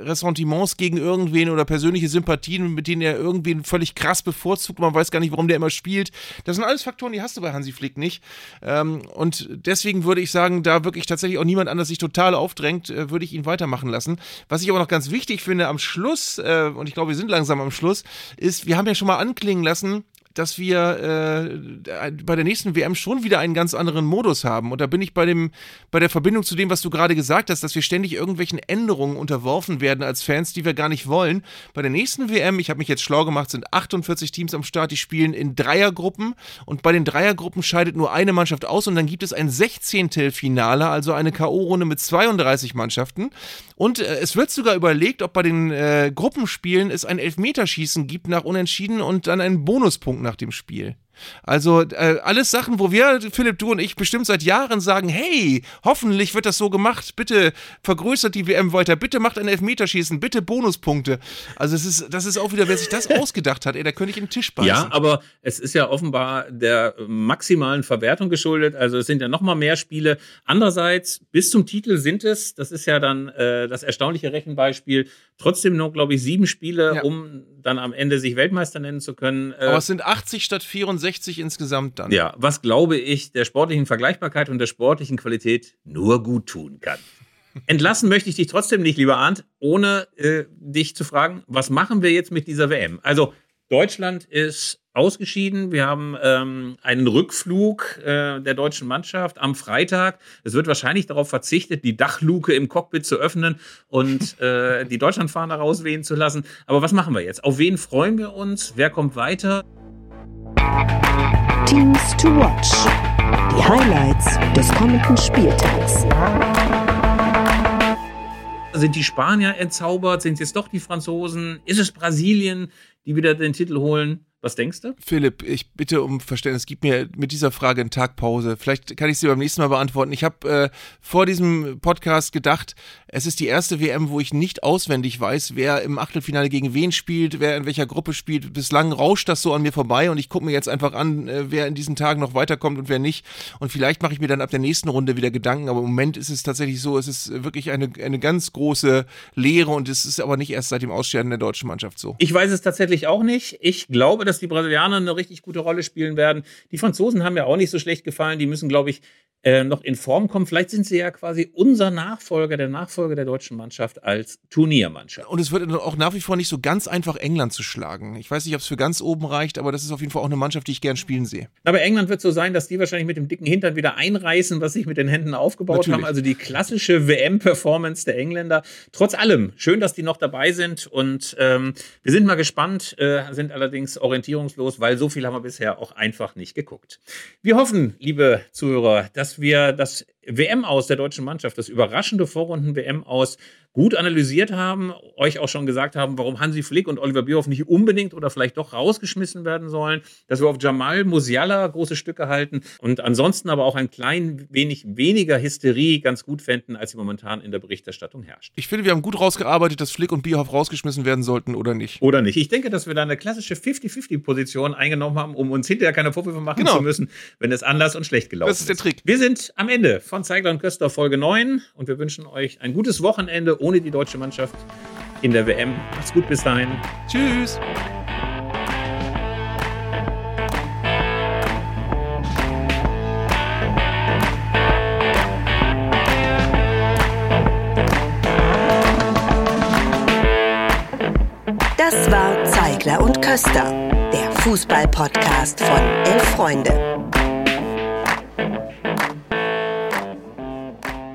Ressentiments gegen irgendwen oder persönliche Sympathien, mit denen er irgendwen völlig krass bevorzugt. Man weiß gar nicht, warum der immer spielt. Das sind alles Faktoren, die hast du bei Hansi Flick nicht. Ähm, und deswegen würde ich sagen, da wirklich tatsächlich auch niemand anders sich total aufdrängt, äh, würde ich ihn weitermachen lassen. Was ich aber noch ganz wichtig finde am Schluss, äh, und ich glaube, wir sind langsam am Schluss, ist, wir haben ja schon mal anklingen lassen, dass wir äh, bei der nächsten WM schon wieder einen ganz anderen Modus haben. Und da bin ich bei dem, bei der Verbindung zu dem, was du gerade gesagt hast, dass wir ständig irgendwelchen Änderungen unterworfen werden als Fans, die wir gar nicht wollen. Bei der nächsten WM, ich habe mich jetzt schlau gemacht, sind 48 Teams am Start, die spielen in Dreiergruppen und bei den Dreiergruppen scheidet nur eine Mannschaft aus und dann gibt es ein 16. Finale, also eine K.O.-Runde mit 32 Mannschaften. Und äh, es wird sogar überlegt, ob bei den äh, Gruppenspielen es ein Elfmeterschießen gibt nach Unentschieden und dann einen Bonuspunkt nach dem Spiel. Also äh, alles Sachen, wo wir, Philipp, du und ich bestimmt seit Jahren sagen, hey, hoffentlich wird das so gemacht, bitte vergrößert die WM weiter, bitte macht ein Elfmeterschießen, bitte Bonuspunkte. Also es ist, das ist auch wieder, wer sich das [laughs] ausgedacht hat, ey, da könnte ich in den Tisch beißen. Ja, aber es ist ja offenbar der maximalen Verwertung geschuldet, also es sind ja noch mal mehr Spiele. Andererseits, bis zum Titel sind es, das ist ja dann äh, das erstaunliche Rechenbeispiel, trotzdem noch, glaube ich, sieben Spiele, ja. um dann am Ende sich Weltmeister nennen zu können. Äh, aber es sind 80 statt 64 60 insgesamt dann. Ja, was glaube ich der sportlichen Vergleichbarkeit und der sportlichen Qualität nur gut tun kann. [laughs] Entlassen möchte ich dich trotzdem nicht, lieber Arndt, ohne äh, dich zu fragen, was machen wir jetzt mit dieser WM? Also Deutschland ist ausgeschieden. Wir haben ähm, einen Rückflug äh, der deutschen Mannschaft am Freitag. Es wird wahrscheinlich darauf verzichtet, die Dachluke im Cockpit zu öffnen und [laughs] äh, die Deutschlandfahne rauswehen zu lassen. Aber was machen wir jetzt? Auf wen freuen wir uns? Wer kommt weiter? Teams to watch. Die Highlights des kommenden Spieltags. Sind die Spanier entzaubert? Sind es jetzt doch die Franzosen? Ist es Brasilien, die wieder den Titel holen? Was denkst du? Philipp, ich bitte um Verständnis, gib mir mit dieser Frage einen Tag Pause. Vielleicht kann ich sie beim nächsten Mal beantworten. Ich habe äh, vor diesem Podcast gedacht, es ist die erste WM, wo ich nicht auswendig weiß, wer im Achtelfinale gegen wen spielt, wer in welcher Gruppe spielt. Bislang rauscht das so an mir vorbei und ich gucke mir jetzt einfach an, äh, wer in diesen Tagen noch weiterkommt und wer nicht. Und vielleicht mache ich mir dann ab der nächsten Runde wieder Gedanken, aber im Moment ist es tatsächlich so, es ist wirklich eine, eine ganz große Lehre und es ist aber nicht erst seit dem Ausscheiden der deutschen Mannschaft so. Ich weiß es tatsächlich auch nicht. Ich glaube, dass die Brasilianer eine richtig gute Rolle spielen werden. Die Franzosen haben mir auch nicht so schlecht gefallen. Die müssen, glaube ich, äh, noch in Form kommen. Vielleicht sind sie ja quasi unser Nachfolger, der Nachfolger der deutschen Mannschaft als Turniermannschaft. Und es wird auch nach wie vor nicht so ganz einfach, England zu schlagen. Ich weiß nicht, ob es für ganz oben reicht, aber das ist auf jeden Fall auch eine Mannschaft, die ich gern spielen sehe. Aber England wird so sein, dass die wahrscheinlich mit dem dicken Hintern wieder einreißen, was sich mit den Händen aufgebaut Natürlich. haben. Also die klassische WM-Performance der Engländer. Trotz allem, schön, dass die noch dabei sind. Und ähm, wir sind mal gespannt, äh, sind allerdings orientierungslos, weil so viel haben wir bisher auch einfach nicht geguckt. Wir hoffen, liebe Zuhörer, dass wir das WM aus der deutschen Mannschaft, das überraschende Vorrunden-WM aus gut analysiert haben, euch auch schon gesagt haben, warum Hansi Flick und Oliver Bierhoff nicht unbedingt oder vielleicht doch rausgeschmissen werden sollen, dass wir auf Jamal Musiala große Stücke halten und ansonsten aber auch ein klein wenig weniger Hysterie ganz gut fänden, als sie momentan in der Berichterstattung herrscht. Ich finde, wir haben gut rausgearbeitet, dass Flick und Bierhoff rausgeschmissen werden sollten oder nicht. Oder nicht. Ich denke, dass wir da eine klassische 50-50-Position eingenommen haben, um uns hinterher keine Vorwürfe machen Genau. zu müssen, wenn es anders und schlecht gelaufen Das ist der Trick. Wir sind am Ende von Zeigler und Köster Folge 9 und wir wünschen euch ein gutes Wochenende ohne die deutsche Mannschaft in der WM. Macht's gut bis dahin. Tschüss. Das war Zeigler und Köster, der Fußball-Podcast von Elf Freunde.